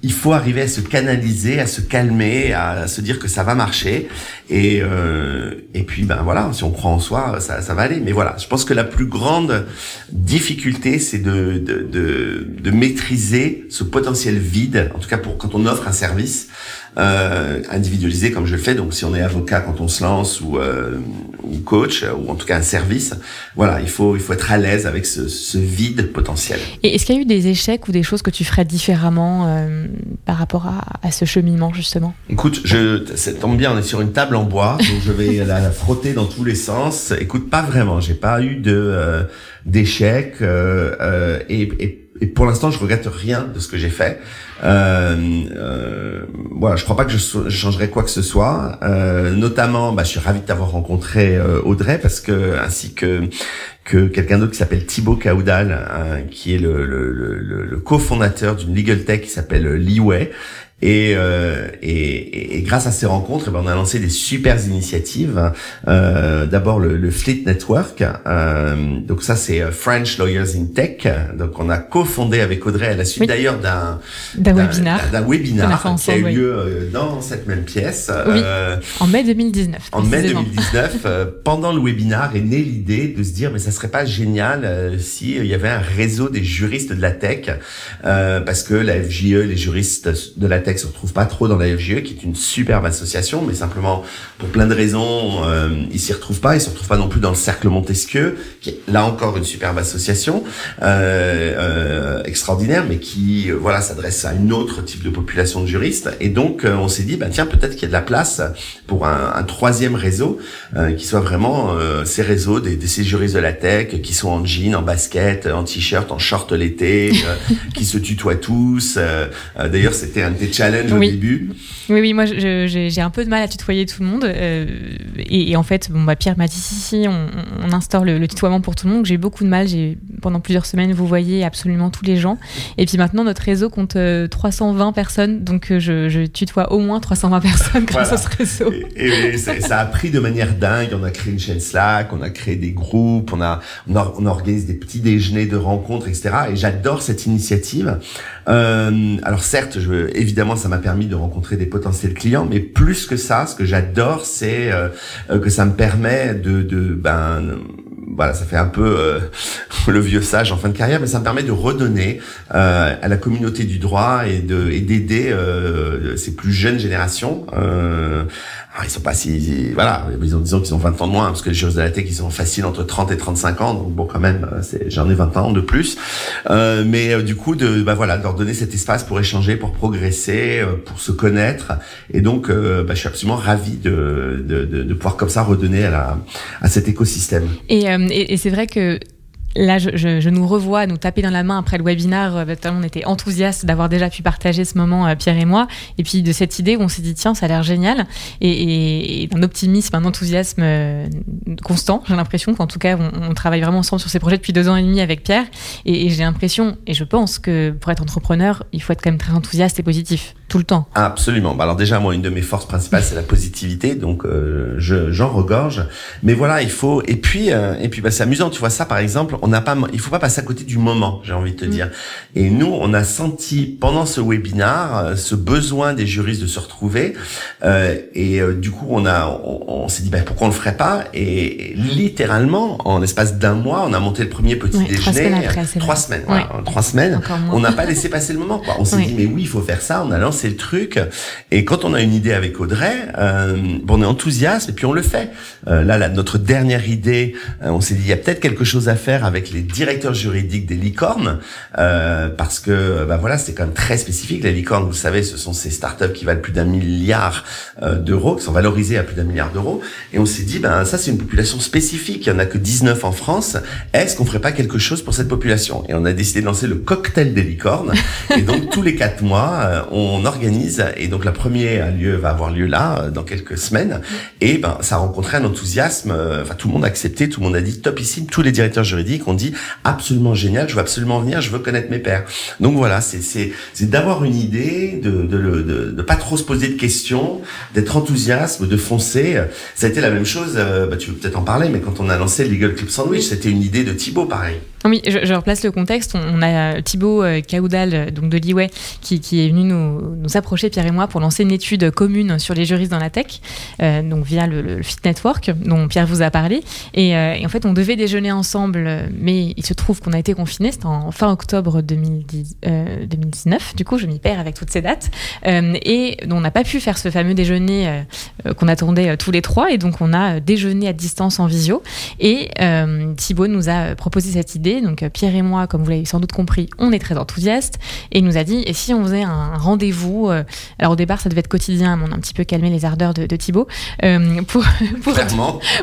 il faut arriver à se canaliser, à se calmer, à se dire que ça va marcher. Et, euh, et puis, ben voilà, si on croit en soi, ça, ça va aller. Mais voilà, je pense que la plus grande difficulté, c'est de, de, de, de maîtriser ce potentiel vide, en tout cas pour quand on offre un service, euh, individualisé comme je le fais. Donc si on est avocat quand on se lance ou, euh, ou coach ou en tout cas un service, voilà, il faut il faut être à l'aise avec ce, ce vide potentiel. Et est-ce qu'il y a eu des échecs ou des choses que tu ferais différemment euh, par rapport à, à, ce cheminement justement? Écoute, je ça tombe bien, on est sur une table en bois, donc je vais la, la, frotter dans tous les sens. Écoute, pas vraiment, j'ai pas eu de euh, d'échecs euh, et, et et pour l'instant, je regrette rien de ce que j'ai fait. Euh, euh, voilà, je crois pas que je, je, changerai quoi que ce soit. Euh, notamment, bah, je suis ravi de t'avoir rencontré euh, Audrey parce que ainsi que que quelqu'un d'autre qui s'appelle Thibaut Caudal, hein, qui est le, le, le, le cofondateur d'une legal tech qui s'appelle Leeway et, euh, et, et, grâce à ces rencontres, eh ben, on a lancé des super initiatives. Euh, D'abord le, le, Fleet Network. Euh, donc ça, c'est euh, French Lawyers in Tech. Donc on a cofondé avec Audrey à la suite d'ailleurs d'un d'un webinar, d'un webinar qui a eu lieu euh, dans cette même pièce. Oui, euh, en mai 2019. En mai 2019, pendant le webinar est née l'idée de se dire mais ça serait pas génial si il y avait un réseau des juristes de la tech parce que la FJE, les juristes de la tech se retrouve pas trop dans la FGE, qui est une superbe association, mais simplement pour plein de raisons, euh, ils s'y retrouvent pas. Ils se retrouvent pas non plus dans le cercle Montesquieu, qui est là encore une superbe association euh, euh, extraordinaire, mais qui euh, voilà s'adresse à une autre type de population de juristes. Et donc euh, on s'est dit, bah tiens, peut-être qu'il y a de la place pour un, un troisième réseau qui soit vraiment ces réseaux des, de ces juristes de la tech qui sont en jean, en basket, en t-shirt, en short l'été, qui se tutoient tous. D'ailleurs, c'était un des challenge oui. au début. Oui, oui, moi j'ai un peu de mal à tutoyer tout le monde. Euh, et, et, en fait, bon, bah, Pierre m'a dit si, si, on, on instaure le, le, tutoiement pour tout le monde. J'ai beaucoup de mal. Pendant plusieurs semaines, vous voyez absolument tous les gens. Et puis maintenant, notre réseau compte euh, 320 personnes. Donc euh, je, je, tutoie au moins 320 personnes grâce voilà. à ce réseau. Et, et ça, ça, a pris de manière dingue. On a créé une chaîne Slack, on a créé des groupes, on a, on, a, on organise des petits déjeuners de rencontres, etc. Et j'adore cette initiative. Euh, alors certes, je, évidemment, ça m'a permis de rencontrer des potentiels clients, mais plus que ça, ce que j'adore, c'est euh, que ça me permet de, de ben voilà, ça fait un peu euh, le vieux sage en fin de carrière, mais ça me permet de redonner euh, à la communauté du droit et de et d'aider euh, ces plus jeunes générations. Euh, alors ils sont pas si voilà, ils ont disons qu'ils ont 20 ans de moins parce que les juristes de la tech ils sont faciles entre 30 et 35 ans, donc bon quand même, j'en ai 20 ans de plus. Euh, mais du coup de bah voilà, de leur donner cet espace pour échanger, pour progresser, pour se connaître, et donc bah, je suis absolument ravi de, de, de, de pouvoir comme ça redonner à la à cet écosystème. Et euh, et, et c'est vrai que là, je, je, je, nous revois nous taper dans la main après le webinaire. Euh, on était enthousiastes d'avoir déjà pu partager ce moment, euh, Pierre et moi. Et puis de cette idée où on s'est dit, tiens, ça a l'air génial. Et, et, et d'un optimisme, un enthousiasme euh, constant. J'ai l'impression qu'en tout cas, on, on, travaille vraiment ensemble sur ces projets depuis deux ans et demi avec Pierre. Et, et j'ai l'impression, et je pense que pour être entrepreneur, il faut être quand même très enthousiaste et positif tout le temps. Absolument. Bah alors déjà, moi, une de mes forces principales, c'est la positivité. Donc, euh, je, j'en regorge. Mais voilà, il faut. Et puis, euh, et puis, bah, c'est amusant. Tu vois ça, par exemple, on n'a pas, il faut pas passer à côté du moment. J'ai envie de te mmh. dire. Et nous, on a senti pendant ce webinaire ce besoin des juristes de se retrouver. Euh, et du coup, on a, on, on s'est dit, bah, pourquoi on le ferait pas? Et, littéralement, en l'espace d'un mois, on a monté le premier petit ouais, déjeuner. Trois semaines. Après, trois semaines. Voilà, trois semaines. On n'a pas laissé passer le moment. Quoi. On s'est Oui. dit, mais oui, il faut faire ça. On a lancé c'est le truc. Et quand on a une idée avec Audrey, euh, on est enthousiaste et puis on le fait. Euh, là, là, notre dernière idée, euh, on s'est dit il y a peut-être quelque chose à faire avec les directeurs juridiques des licornes euh, parce que bah voilà, c'est quand même très spécifique. Les licornes, vous savez, ce sont ces startups qui valent plus d'un milliard euh, d'euros, qui sont valorisées à plus d'un milliard d'euros. Et on s'est dit ben ça c'est une population spécifique. Il y en a que 19 en France. Est-ce qu'on ferait pas quelque chose pour cette population? Et on a décidé de lancer le cocktail des licornes. et donc tous les quatre mois, euh, on organise et donc la première lieu va avoir lieu là dans quelques semaines et ben ça a rencontré un enthousiasme. Enfin tout le monde a accepté, tout le monde a dit topissime. Tous les directeurs juridiques ont dit absolument génial, je veux absolument venir, je veux connaître mes pairs. Donc voilà, c'est c'est c'est d'avoir une idée, de de, de de pas trop se poser de questions, d'être enthousiaste, de foncer. Ça a été la même chose. Bah, tu veux peut-être en parler, mais quand on a lancé Legal Club Sandwich, c'était une idée de Thibaut pareil. Oui, je, replace le contexte. On, a Thibaut euh, Caoudal, euh, donc de Liway, qui, est venu nous, approcher, Pierre et moi, pour lancer une étude commune sur les juristes dans la tech, euh, donc via le, Fit Network, dont Pierre vous a parlé. Et, euh, en fait, on devait déjeuner ensemble, mais il se trouve qu'on a été confinés. C'était en fin octobre 2010, 2019. Du coup, je m'y perds avec toutes ces dates. et on n'a pas pu faire ce fameux déjeuner qu'on attendait tous les trois. Et donc, on a déjeuné à distance en visio. Et Thibaut nous a proposé cette idée donc euh, Pierre et moi, comme vous l'avez sans doute compris, on est très enthousiastes. Et il nous a dit, et si on faisait un rendez-vous euh, Alors au départ, ça devait être quotidien, mais on a un petit peu calmé les ardeurs de, de Thibaut. Euh, pour, pour,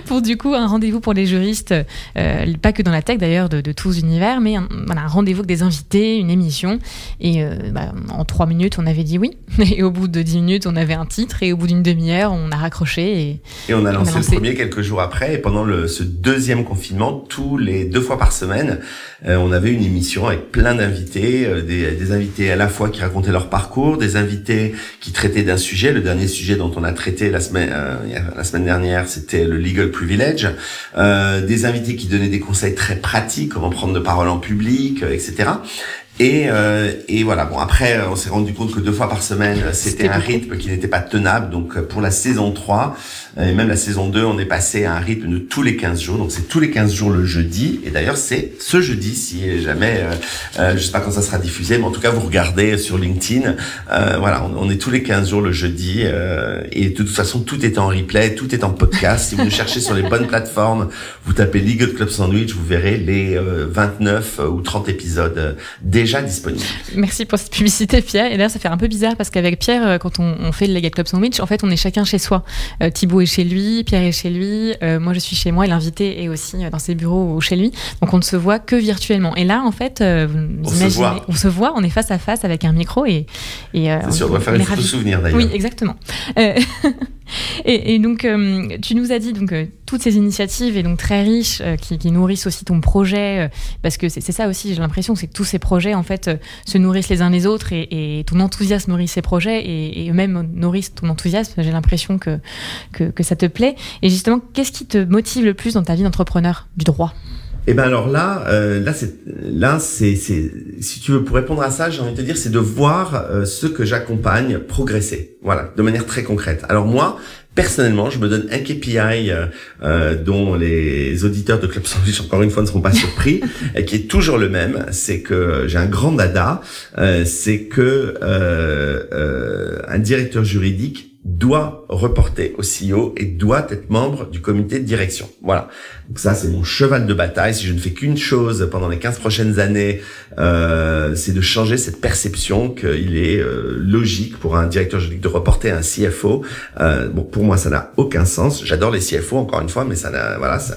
pour, du coup un rendez-vous pour les juristes, euh, pas que dans la tech d'ailleurs, de, de, tous univers, mais un, voilà, un rendez-vous avec des invités, une émission. Et euh, bah, en trois minutes, on avait dit oui. Et au bout de dix minutes, on avait un titre. Et au bout d'une demi-heure, on a raccroché. Et, et on a lancé, on a lancé le premier quelques jours après. Et pendant le, ce deuxième confinement, tous les deux fois par semaine, euh, on avait une émission avec plein d'invités, euh, des, des, invités à la fois qui racontaient leur parcours, des invités qui traitaient d'un sujet. Le dernier sujet dont on a traité la semaine euh, la semaine dernière, c'était le legal privilege. des invités qui donnaient des conseils très pratiques, comment prendre de parole en public, etc. Et, euh, et voilà. Bon, après, on s'est rendu compte que deux fois par semaine, c'était un rythme qui n'était pas tenable. Donc, pour la saison 3 et même la saison 2, on est passé à un rythme de tous les 15 jours. Donc, c'est tous les 15 jours le jeudi. Et d'ailleurs, c'est ce jeudi, si jamais, euh, euh, je sais pas quand ça sera diffusé, mais en tout cas, vous regardez sur LinkedIn. Euh, voilà, on, on, est tous les 15 jours le jeudi. Euh, et de toute façon, tout est en replay, tout est en podcast. si vous nous cherchez sur les bonnes plateformes, vous tapez Legal Club Sandwich, vous verrez les 29 ou 30 épisodes déjà déjà disponible. Merci pour cette publicité, Pierre. Et d'ailleurs, ça fait un peu bizarre parce qu'avec Pierre, euh, quand on, on, fait le Legal Club Sandwich, en fait, on est chacun chez soi. Euh, Thibaut est chez lui, Pierre est chez lui, euh, moi je suis chez moi et l'invité est aussi euh, dans ses bureaux ou chez lui. Donc on ne se voit que virtuellement. Et là, en fait, euh, vous on imaginez, se voit. on se voit, on est face à face avec un micro et. et C'est sûr, on doit faire une photo souvenir d'ailleurs. Oui, exactement. Et, donc, euh, tu nous as dit donc euh, toutes ces initiatives et donc très riches euh, qui, nourrissent aussi ton projet, parce que c'est ça aussi. J'ai l'impression, c'est que tous ces projets en fait se nourrissent les uns les autres et, ton enthousiasme nourrit ces projets et, eux-mêmes nourrissent ton enthousiasme. J'ai l'impression que, que, ça te plaît. Et justement, qu'est-ce qui te motive le plus dans ta vie d'entrepreneur du droit? Eh ben alors là, euh, là c'est là c'est si tu veux pour répondre à ça, j'ai envie de te dire c'est de voir euh, ceux que j'accompagne progresser, voilà, de manière très concrète. Alors moi, personnellement, je me donne un KPI euh, euh, dont les auditeurs de Club Sandwich encore une fois ne seront pas surpris, et qui est toujours le même, c'est que j'ai un grand dada, c'est que un directeur juridique doit reporter au CEO et doit être membre du comité de direction. Voilà. Donc ça, c'est mon cheval de bataille. Si je ne fais qu'une chose pendant les 15 prochaines années, euh, c'est de changer cette perception qu'il est euh, logique pour un directeur juridique de reporter un CFO. Euh, bon, pour moi, ça n'a aucun sens. J'adore les CFO, encore une fois, mais ça n'a, voilà, ça,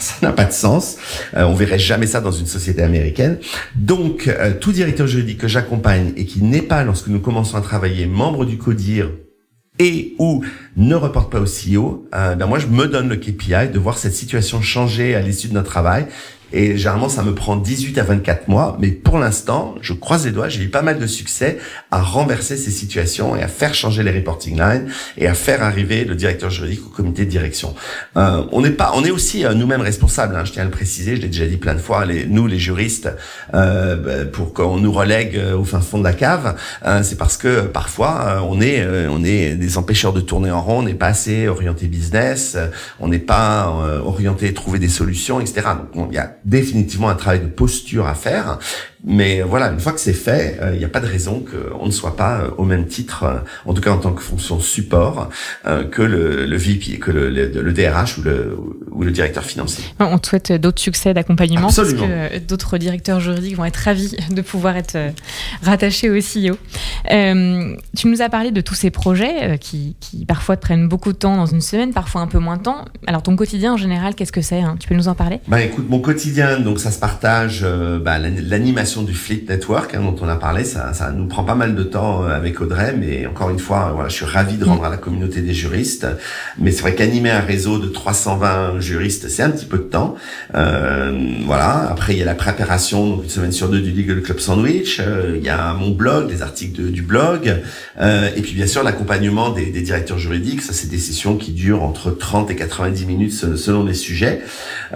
ça n'a pas de sens. Euh, on verrait jamais ça dans une société américaine. Donc, euh, tout directeur juridique que j'accompagne et qui n'est pas, lorsque nous commençons à travailler, membre du CODIR, et ou ne reporte pas au CEO, euh, ben moi je me donne le KPI de voir cette situation changer à l'issue de notre travail et généralement, ça me prend 18 à 24 mois. Mais pour l'instant, je croise les doigts, j'ai eu pas mal de succès à renverser ces situations et à faire changer les reporting lines et à faire arriver le directeur juridique au comité de direction. Euh, on n'est pas, on est aussi euh, nous-mêmes responsables. Hein, je tiens à le préciser. Je l'ai déjà dit plein de fois. Les, nous, les juristes, euh, pour qu'on nous relègue euh, au fin fond de la cave, euh, c'est parce que parfois euh, on est, on est des empêcheurs de tourner en rond. On n'est pas assez orienté business. on n'est pas orienté trouver des solutions, etc. Donc il y a définitivement un travail de posture à faire. Mais voilà, une fois que c'est fait, il n'y a pas de raison qu'on ne soit pas au même titre, en tout cas en tant que fonction support, que le, le VP, que le, le, le DRH ou le, ou le directeur financier. On te souhaite d'autres succès d'accompagnement parce que d'autres directeurs juridiques vont être ravis de pouvoir être euh, rattachés au CEO. Euh, tu nous as parlé de tous ces projets euh, qui, qui parfois te prennent beaucoup de temps dans une semaine, parfois un peu moins de temps. Alors ton quotidien en général, qu'est-ce que c'est hein? Tu peux nous en parler? Bah écoute, mon quotidien, donc ça se partage, euh, bah, l'an- l'animation du Fleet Network hein, dont on a parlé, ça, ça nous prend pas mal de temps euh, avec Audrey, mais encore une fois, voilà, je suis ravi de rendre à la communauté des juristes. Mais c'est vrai qu'animer un réseau de 320 juristes, c'est un petit peu de temps. Euh, voilà. Après, il y a la préparation, donc une semaine sur deux du Legal Club Sandwich. Euh, il y a mon blog, les articles de- du blog, Euh, et puis bien sûr l'accompagnement des, des directeurs juridiques. Ça, c'est des sessions qui durent entre 30 et 90 minutes se- selon les sujets.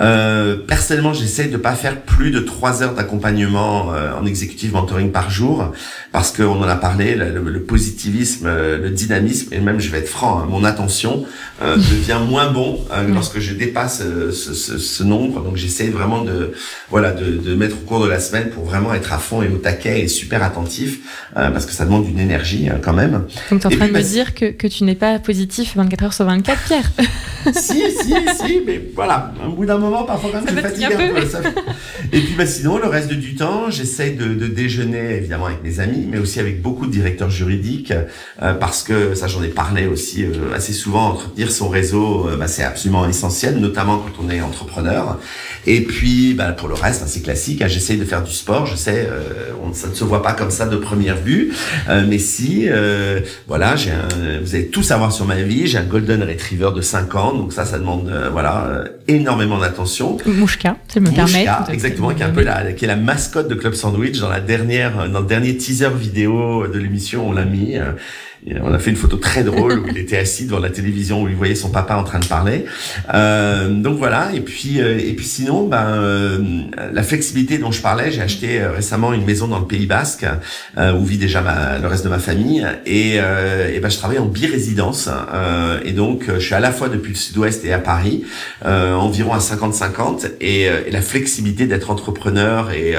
Euh, personnellement, j'essaie de pas faire plus de trois heures d'accompagnement euh, en executive mentoring par jour, parce qu'on en a parlé, le, positivisme, euh, le dynamisme, et même, je vais être franc, hein, mon attention euh, devient moins bon euh, lorsque je dépasse euh, ce, ce- ce nombre. Donc, j'essaie vraiment de, voilà, de, de mettre au cours de la semaine pour vraiment être à fond et au taquet et super attentif, euh, parce que ça demande une énergie euh, quand même. Donc tu es en train de me bah, dire que, que tu n'es pas positif 24 heures sur 24, Pierre si, si, si, mais voilà, un bout d'un moment, parfois quand même, je fatigue un un peu. peu. ça- Et puis bah, sinon, le reste du temps, j'essaye de, de déjeuner évidemment avec mes amis, mais aussi avec beaucoup de directeurs juridiques, euh, parce que ça, j'en ai parlé aussi euh, assez souvent. Entretenir son réseau, euh, bah, c'est absolument essentiel, notamment quand on est entrepreneur. Et puis, bah, pour le reste, hein, c'est classique. hein, j'essaye de faire du sport. Je sais, euh, on, ça ne se voit pas comme ça de première vue, euh, mais si, euh, voilà, j'ai un, vous allez tout savoir sur ma vie. J'ai un golden retriever de 5 ans, donc ça, ça demande voilà euh, énormément d'attention. Mouchka, si je me permets. Mouchka, exactement, qui est un peu la, qui est la mascotte de Club Sandwich dans la dernière, dans le dernier teaser vidéo de l'émission, on l'a mis. euh, on a fait une photo très drôle où il était assis devant la télévision où il voyait son papa en train de parler. Euh, donc voilà. Et puis euh, et puis sinon, ben euh, la flexibilité dont je parlais, j'ai acheté euh, récemment une maison dans le Pays Basque euh, où vit déjà ma, le reste de ma famille et, et ben je travaille en bi-résidence et donc je suis à la fois depuis le Sud-Ouest et à Paris, environ à 50-50 et, et la flexibilité d'être entrepreneur et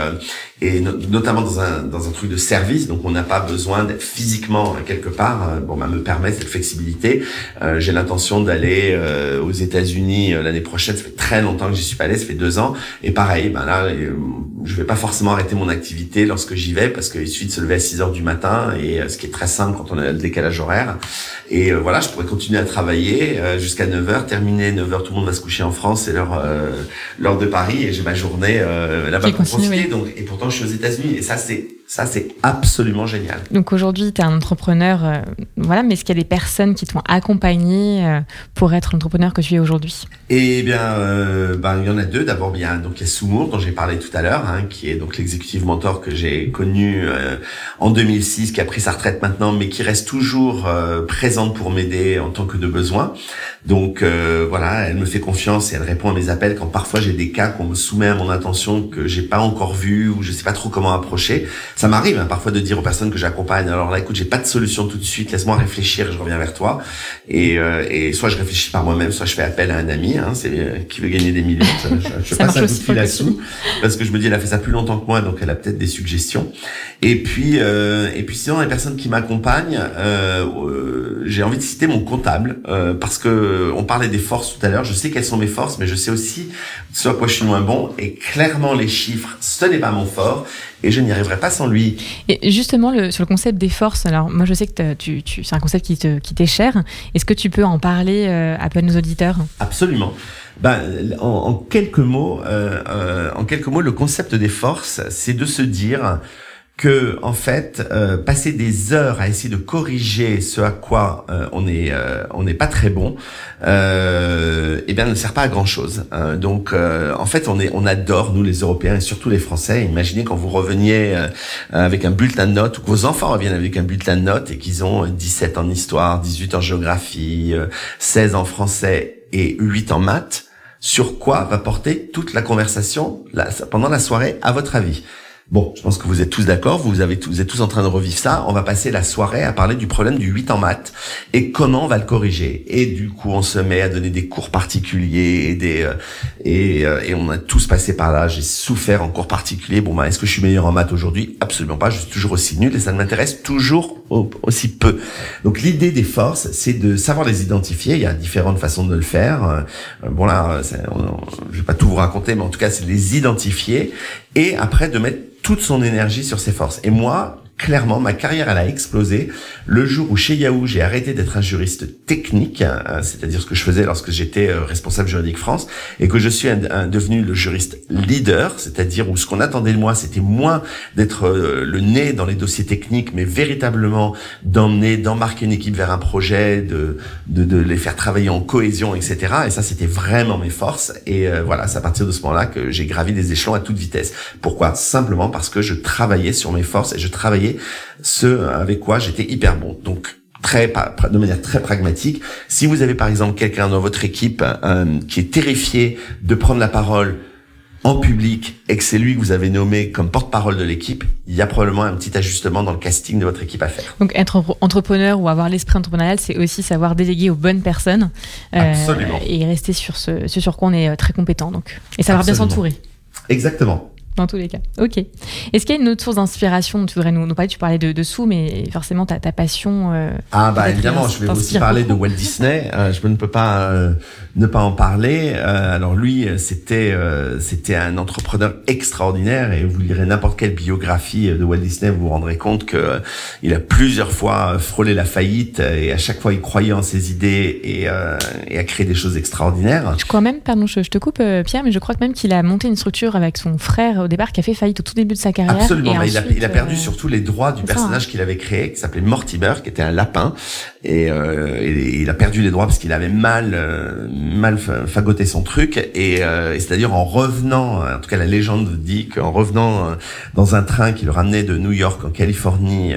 et no- notamment dans un dans un truc de service, donc on n'a pas besoin d'être physiquement euh, quelque part. euh, Bon, bah, me permet cette flexibilité. Euh, J'ai l'intention d'aller aux États-Unis l'année prochaine. Ça fait très longtemps que j'y suis pas allé, ça fait deux ans. Et pareil, ben là, je vais pas forcément arrêter mon activité lorsque j'y vais parce qu'il suffit de se lever à 6 heures du matin et euh, ce qui est très simple quand on a le décalage horaire. Et euh, voilà, je pourrais continuer à travailler euh, jusqu'à 9 heures, terminer 9 heures, tout le monde va se coucher en France, c'est l'heure euh, l'heure de Paris et j'ai ma journée euh, là-bas pour profiter. Donc et pourtant je suis aux États-Unis et ça c'est ça c'est absolument génial. Donc aujourd'hui, tu es un entrepreneur, euh, voilà, mais est-ce qu'il y a des personnes qui t'ont accompagné euh, pour être l'entrepreneur que tu es aujourd'hui? Et bien, euh, ben, il y en a deux. D'abord, bien, donc il y a Soumour dont j'ai parlé tout à l'heure, hein, qui est donc l'exécutif mentor que j'ai connu euh, en 2006, qui a pris sa retraite maintenant, mais qui reste toujours euh, présente pour m'aider en tant que de besoin. Donc euh, voilà, elle me fait confiance et elle répond à mes appels quand parfois j'ai des cas qu'on me soumet à mon attention que j'ai pas encore vu ou je sais pas trop comment approcher. Ça m'arrive hein, parfois de dire aux personnes que j'accompagne alors là écoute j'ai pas de solution tout de suite laisse-moi réfléchir je reviens vers toi. Et, euh, et soit je réfléchis par moi-même soit je fais appel à un ami hein, c'est euh, qui veut gagner des millions je, passe un coup de fil le là-dessous parce que je me dis elle a fait ça plus longtemps que moi donc elle a peut-être des suggestions. Et puis euh, et puis sinon les personnes qui m'accompagnent euh, euh, j'ai envie de citer mon comptable euh, parce que on parlait des forces tout à l'heure. Je sais quelles sont mes forces mais je sais aussi ce à quoi je suis moins bon. Et clairement les chiffres ce n'est pas mon fort. Et je n'y arriverai pas sans lui. Et justement, le, sur le concept des forces, alors moi je sais que tu, tu, c'est un concept qui te- qui t'est cher. Est-ce que tu peux en parler euh, à nos auditeurs? Absolument. Ben, en, en quelques mots, euh, euh, en quelques mots, le concept des forces, c'est de se dire que en fait, euh, passer des heures à essayer de corriger ce à quoi euh, on est euh, on n'est pas très bon, euh, eh bien, ne sert pas à grand chose. donc, euh, en fait, on est on adore nous les Européens et surtout les Français. Imaginez quand vous reveniez euh, avec un bulletin de notes ou que vos enfants reviennent avec un bulletin de notes et qu'ils ont 17 en histoire, 18 en géographie, euh, 16 en français et 8 en maths. Sur quoi va porter toute la conversation la- pendant la soirée, à votre avis? Bon, je pense que vous êtes tous d'accord, vous, vous êtes tous en train de revivre ça. On va passer la soirée à parler du problème du 8 en maths et comment on va le corriger. Et du coup, on se met à donner des cours particuliers et, des, euh, et, euh, et on a tous passé par là. J'ai souffert en cours particuliers. Bon, bah, est-ce que je suis meilleur en maths aujourd'hui? Absolument pas. Je suis toujours aussi nul et ça ne m'intéresse toujours aussi peu. Donc l'idée des forces, c'est de savoir les identifier. Il y a différentes façons de le faire. Euh, bon là, je vais pas tout vous raconter, mais en tout cas, c'est les identifier et après de mettre toute son énergie sur ses forces. Et moi, clairement, ma carrière, elle a explosé le jour où chez Yahoo, j'ai arrêté d'être un juriste technique, hein, c'est-à-dire ce que je faisais lorsque j'étais euh, responsable juridique France, et que je suis devenu le juriste leader, c'est-à-dire où ce qu'on attendait de moi, c'était moins d'être euh, le nez dans les dossiers techniques, mais véritablement d'emmener, d'embarquer une équipe vers un projet, de, de, de, les faire travailler en cohésion, etc. Et ça, c'était vraiment mes forces. Et euh, voilà, c'est à partir de ce moment-là que j'ai gravi des échelons à toute vitesse. Pourquoi? Simplement parce que je travaillais sur mes forces et je travaillais ce avec quoi j'étais hyper bon. Donc très de manière très pragmatique. Si vous avez par exemple quelqu'un dans votre équipe euh, qui est terrifié de prendre la parole en public et que c'est lui que vous avez nommé comme porte-parole de l'équipe, il y a probablement un petit ajustement dans le casting de votre équipe à faire. Donc être entrepreneur ou avoir l'esprit entrepreneurial, c'est aussi savoir déléguer aux bonnes personnes euh, et rester sur ce, sur quoi on est euh, très compétent. Donc et savoir bien s'entourer. Exactement dans tous les cas. Ok. Est-ce qu'il y a une autre source d'inspiration Tu voudrais nous, nous parler? Tu parlais de, de sous, mais forcément ta, ta passion. Euh, ah bah évidemment, je vais aussi parler de Walt Disney. Euh, je ne peux pas euh, ne pas en parler. alors lui, c'était c'était un entrepreneur extraordinaire et vous lirez n'importe quelle biographie de Walt Disney, vous vous rendrez compte que il a plusieurs fois frôlé la faillite et à chaque fois il croyait en ses idées et, et a créé des choses extraordinaires. Je crois même, pardon, je, je te coupe Pierre, mais je crois même qu'il a monté une structure avec son frère au départ qui a fait faillite au tout début de sa carrière. Absolument, il, a, il, a, perdu euh, surtout les droits du personnage qu'il avait créé, qui s'appelait Mortimer, qui était un lapin, et, euh, il a perdu les droits parce qu'il avait mal euh, mal fagoté son truc, et, et c'est-à-dire en revenant, en tout cas la légende dit qu'en revenant dans un train qui le ramenait de New York en Californie,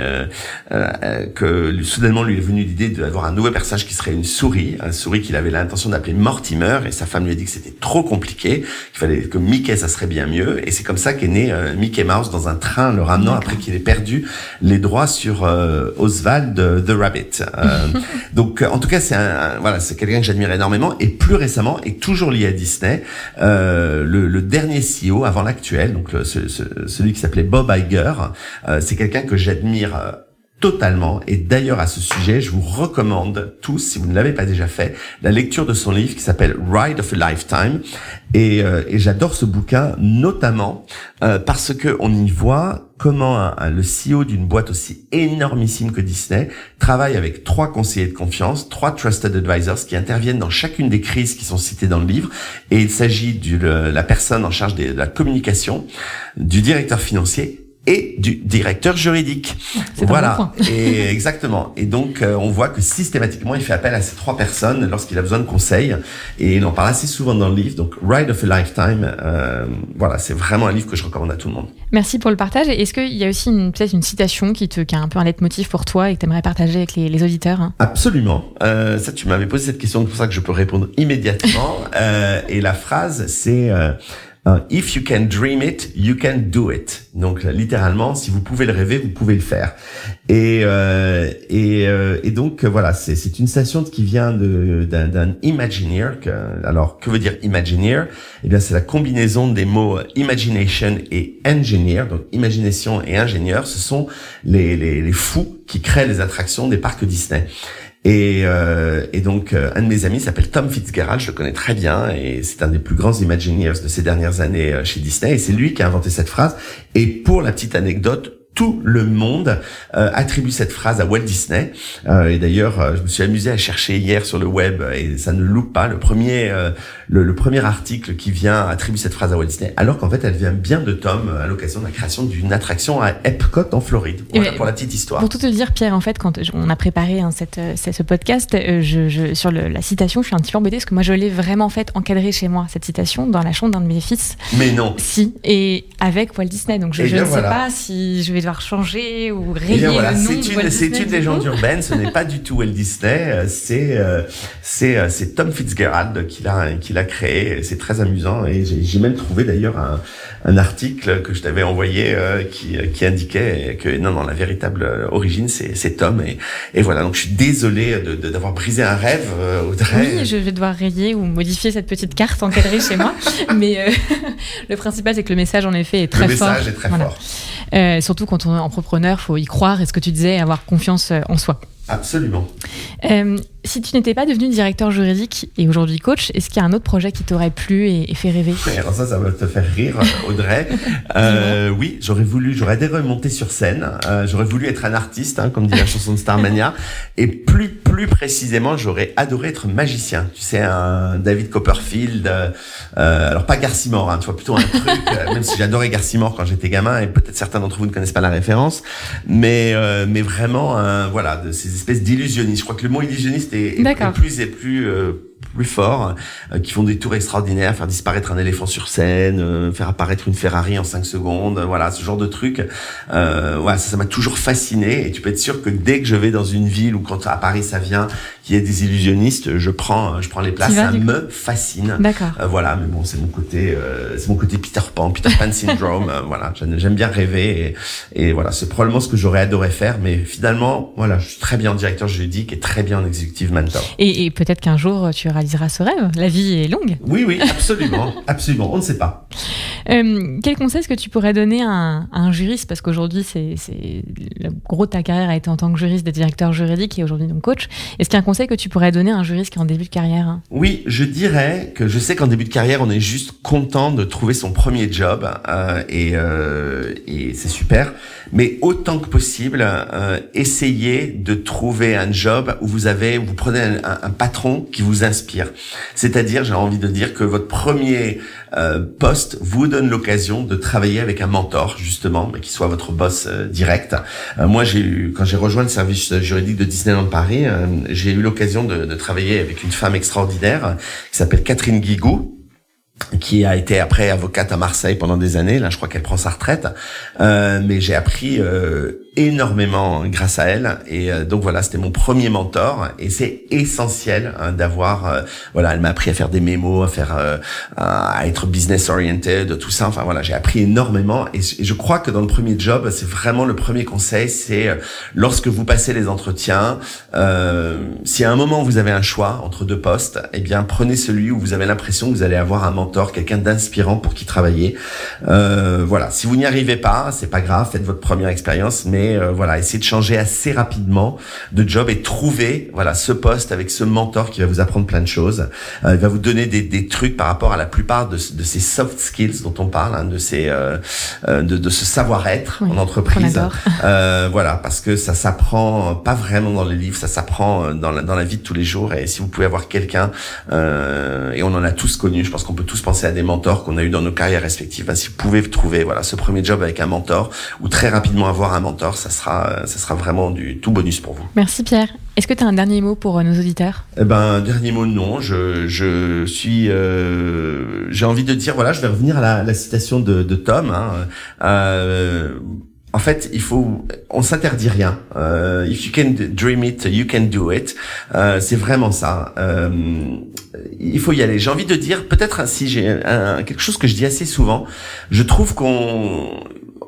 que soudainement lui est venu l'idée d'avoir un nouveau personnage qui serait une souris, un souris qu'il avait l'intention d'appeler Mortimer, et sa femme lui a dit que c'était trop compliqué, qu'il fallait que Mickey ça serait bien mieux, et c'est comme ça qu'est né euh, Mickey Mouse dans un train le ramenant après qu'il ait perdu les droits sur euh, Oswald the Rabbit. Euh, donc en tout cas c'est un, voilà c'est quelqu'un que j'admire énormément et plus récemment et toujours lié à Disney le, le, dernier CEO avant l'actuel donc celui qui s'appelait Bob Iger c'est quelqu'un que j'admire totalement. Et d'ailleurs, à ce sujet, je vous recommande tous, si vous ne l'avez pas déjà fait, la lecture de son livre qui s'appelle Ride of a Lifetime. Et, euh, et j'adore ce bouquin, notamment euh, parce que on y voit comment le CEO d'une boîte aussi énormissime que Disney travaille avec trois conseillers de confiance, trois trusted advisors qui interviennent dans chacune des crises qui sont citées dans le livre. Et il s'agit de la personne en charge de la communication, du directeur financier et du directeur juridique. Voilà. et exactement. Et donc euh, on voit que systématiquement il fait appel à ces trois personnes lorsqu'il a besoin de conseils et il en parle assez souvent dans le livre. Donc Ride of a Lifetime, euh, voilà, c'est vraiment un livre que je recommande à tout le monde. Merci pour le partage. Est-ce qu'il y a aussi peut-être une citation qui te qui a un peu un leitmotiv pour toi et que tu aimerais partager avec les, les auditeurs hein? Absolument. Euh, ça tu m'avais posé cette question, c'est pour ça que je peux répondre immédiatement. euh, et la phrase c'est euh, Uh, if you can dream it, you can do it. Donc littéralement, si vous pouvez le rêver, vous pouvez le faire. Et euh, et, euh, et, donc voilà, c'est c'est une citation qui vient de d'un Imagineer. Alors que veut dire Imagineer? Eh bien, c'est la combinaison des mots imagination et engineer. Donc imagination et ingénieur, ce sont les les, les fous qui créent les attractions des parcs Disney. Et, euh, et donc, euh, un de mes amis s'appelle Tom Fitzgerald, je le connais très bien, et c'est un des plus grands Imagineers de ces dernières années euh, chez Disney, et c'est lui qui a inventé cette phrase. Et pour la petite anecdote, tout le monde euh, attribue cette phrase à Walt Disney. Euh, et d'ailleurs, euh, je me suis amusé à chercher hier sur le web et ça ne loupe pas. Le premier, le, premier article qui vient attribuer cette phrase à Walt Disney, alors qu'en fait, elle vient bien de Tom à l'occasion de la création d'une attraction à Epcot en Floride. Voilà pour la petite histoire. Pour tout te dire, Pierre, en fait, quand on a préparé hein, cette, ce podcast, je, je, sur le, la citation, je suis un petit peu embêtée parce que moi, je l'ai vraiment fait encadrer chez moi cette citation dans la chambre d'un de mes fils. Mais non. Si, et avec Walt Disney. Donc je, eh ne sais pas si je vais devoir changer ou rayer le nom C'est une, c'est une légende urbaine. Ce n'est pas du tout Walt Disney. C'est c'est c'est Tom Fitzgerald qui l'a qui l'a créé. C'est très amusant et j'ai même trouvé d'ailleurs un, un article que je t'avais envoyé qui qui indiquait que non non la véritable origine c'est c'est Tom et et voilà donc je suis désolé de d'avoir brisé un rêve Audrey. Oui, je vais devoir rayer ou modifier cette petite carte encadrée chez moi, mais le principal c'est que le message en effet est très fort. Le message est très fort. Euh, surtout quand on est entrepreneur, faut y croire. Et ce que tu disais, avoir confiance euh, en soi? Absolument. Euh, si tu n'étais pas devenu directeur juridique et aujourd'hui coach, est-ce qu'il y a un autre projet qui t'aurait plu et, fait rêver? Alors ça, ça va te faire rire, Audrey. euh, oui, j'aurais voulu, j'aurais adoré monter sur scène. Euh, j'aurais voulu être un artiste, hein, comme dit la chanson de Starmania. Et plus, plus précisément, j'aurais adoré être magicien. Tu sais, un David Copperfield. Euh, alors pas Garcimore, hein, tu vois, plutôt un truc. Euh, même si j'adorais Garcimore quand j'étais gamin, et peut-être certains d'entre vous ne connaissent pas la référence, mais euh, mais vraiment, voilà, de ces espèces d'illusionnistes. Je crois que le mot illusionniste et, plus et plus euh, plus forts, euh, qui font des tours extraordinaires, faire disparaître un éléphant sur scène, euh, faire apparaître une Ferrari en 5 secondes, voilà, ce genre de truc. Euh, ça m'a toujours fasciné. Et tu peux être sûr que dès que je vais dans une ville ou quand à Paris ça vient, ait des illusionnistes, je prends, je prends les places. ça me fascine. D'accord. voilà, mais bon, c'est mon côté, c'est mon côté Peter Pan, Peter Pan syndrome. voilà, j'aime bien rêver et, et voilà, c'est probablement ce que j'aurais adoré faire. Mais finalement, voilà, je suis très bien en directeur juridique et très bien en executive mentor. Et, et peut-être qu'un jour tu réalisera ce rêve. La vie est longue. Oui, oui, absolument, absolument. On ne sait pas. Euh, quel conseil est-ce que tu pourrais donner à un, juriste? Parce qu'aujourd'hui, c'est, le gros de ta carrière a été en tant que juriste, des directeurs juridiques et aujourd'hui donc coach. Est-ce qu'il y a un conseil que tu pourrais donner à un juriste qui est en début de carrière Oui, je dirais que je sais qu'en début de carrière, on est juste content de trouver son premier job euh, et, euh, et c'est super. Mais autant que possible, euh, essayez de trouver un job où vous avez, vous prenez un, un patron qui vous inspire. C'est-à-dire, j'ai envie de dire que votre premier euh, poste vous donne l'occasion de travailler avec un mentor justement, mais qui soit votre boss euh, direct. Euh, moi, j'ai eu quand j'ai rejoint le service juridique de Disneyland Paris, j'ai eu l'occasion de, travailler avec une femme extraordinaire qui s'appelle Catherine Guigou qui a été après avocate à Marseille pendant des années. Là, je crois qu'elle prend sa retraite. Euh, mais j'ai appris euh, énormément grâce à elle. Et euh, donc voilà, c'était mon premier mentor. Et c'est essentiel hein, d'avoir. Euh, voilà, elle m'a appris à faire des mémos, à faire, euh, à être business oriented, tout ça. Enfin voilà, j'ai appris énormément. Et, je crois que dans le premier job, c'est vraiment le premier conseil, c'est lorsque vous passez les entretiens, si à un moment vous avez un choix entre deux postes, eh bien prenez celui où vous avez l'impression que vous allez avoir un mentor, quelqu'un d'inspirant pour qui travailler. voilà, si vous n'y arrivez pas, c'est pas grave, faites votre première expérience, mais euh, voilà, essayer de changer assez rapidement de job et trouver voilà ce poste avec ce mentor qui va vous apprendre plein de choses. Euh, il va vous donner des, des, trucs par rapport à la plupart de, de ces soft skills dont on parle, hein, de ces euh, de, de, ce savoir-être en entreprise. voilà, parce que ça s'apprend pas vraiment dans les livres, ça s'apprend dans la, dans la vie de tous les jours. Et si vous pouvez avoir quelqu'un, et on en a tous connu, je pense qu'on peut tous penser à des mentors qu'on a eu dans nos carrières respectives. Ben, si vous pouvez trouver voilà ce premier job avec un mentor ou très rapidement avoir un mentor ça sera, ça sera vraiment du tout bonus pour vous. Merci Pierre. Est-ce que tu as un dernier mot pour euh, nos auditeurs? Eh ben, dernier mot, non. Je, je suis, euh, j'ai envie de dire, voilà, je vais revenir à la, citation de, de Tom. Hein. Euh, en fait, il faut, on s'interdit rien. Euh, if you can dream it, you can do it. Euh, c'est vraiment ça. Euh, il faut y aller. J'ai envie de dire, peut-être si j'ai quelque chose que je dis assez souvent, je trouve qu'on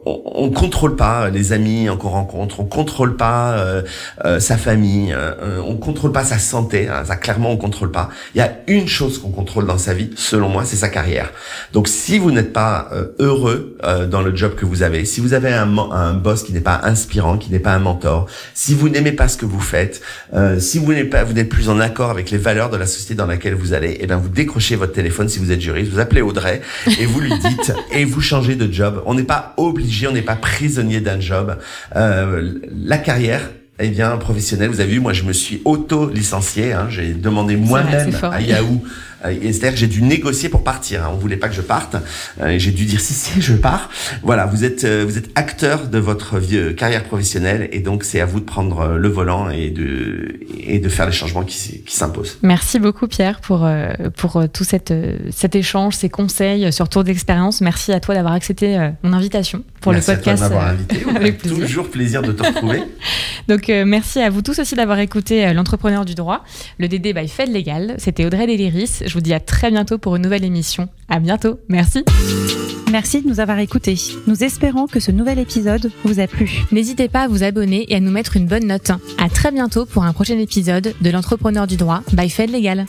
on, on contrôle pas les amis qu'on rencontre, on contrôle pas euh, euh, sa famille, euh, on contrôle pas sa santé. Hein, ça clairement on contrôle pas. Il y a une chose qu'on contrôle dans sa vie, selon moi, c'est sa carrière. Donc si vous n'êtes pas heureux dans le job que vous avez, si vous avez un, un boss qui n'est pas inspirant, qui n'est pas un mentor, si vous n'aimez pas ce que vous faites, si vous n'êtes pas, vous n'êtes plus en accord avec les valeurs de la société dans laquelle vous allez, et eh bien vous décrochez votre téléphone si vous êtes juriste, vous appelez Audrey et vous lui dites et vous changez de job. On n'est pas obligé on n'est pas prisonnier d'un job. Euh, la carrière, eh bien, professionnelle, vous avez vu, moi, je me suis auto-licencié. Hein, J'ai demandé moi-même à Yahoo C'est-à-dire que j'ai dû négocier pour partir. Hein. On voulait pas que je parte. et j'ai dû dire si si je pars. Voilà, vous êtes vous êtes acteur de votre vie, carrière professionnelle et donc c'est à vous de prendre le volant et de et de faire les changements qui, qui s'imposent. Merci beaucoup Pierre pour pour tout cette, cet échange, ces conseils sur tour d'expérience. Merci à toi d'avoir accepté mon invitation pour le podcast. À toi de invité. avec plaisir. Toujours plaisir de te retrouver. donc merci à vous tous aussi d'avoir écouté l'entrepreneur du droit, le DD by Fed Legal. C'était Audrey Deliris. Je vous dis à très bientôt pour une nouvelle émission. À bientôt. Merci. Merci de nous avoir écoutés. Nous espérons que ce nouvel épisode vous a plu. N'hésitez pas à vous abonner et à nous mettre une bonne note. À très bientôt pour un prochain épisode de l'entrepreneur du droit by Fed Legal.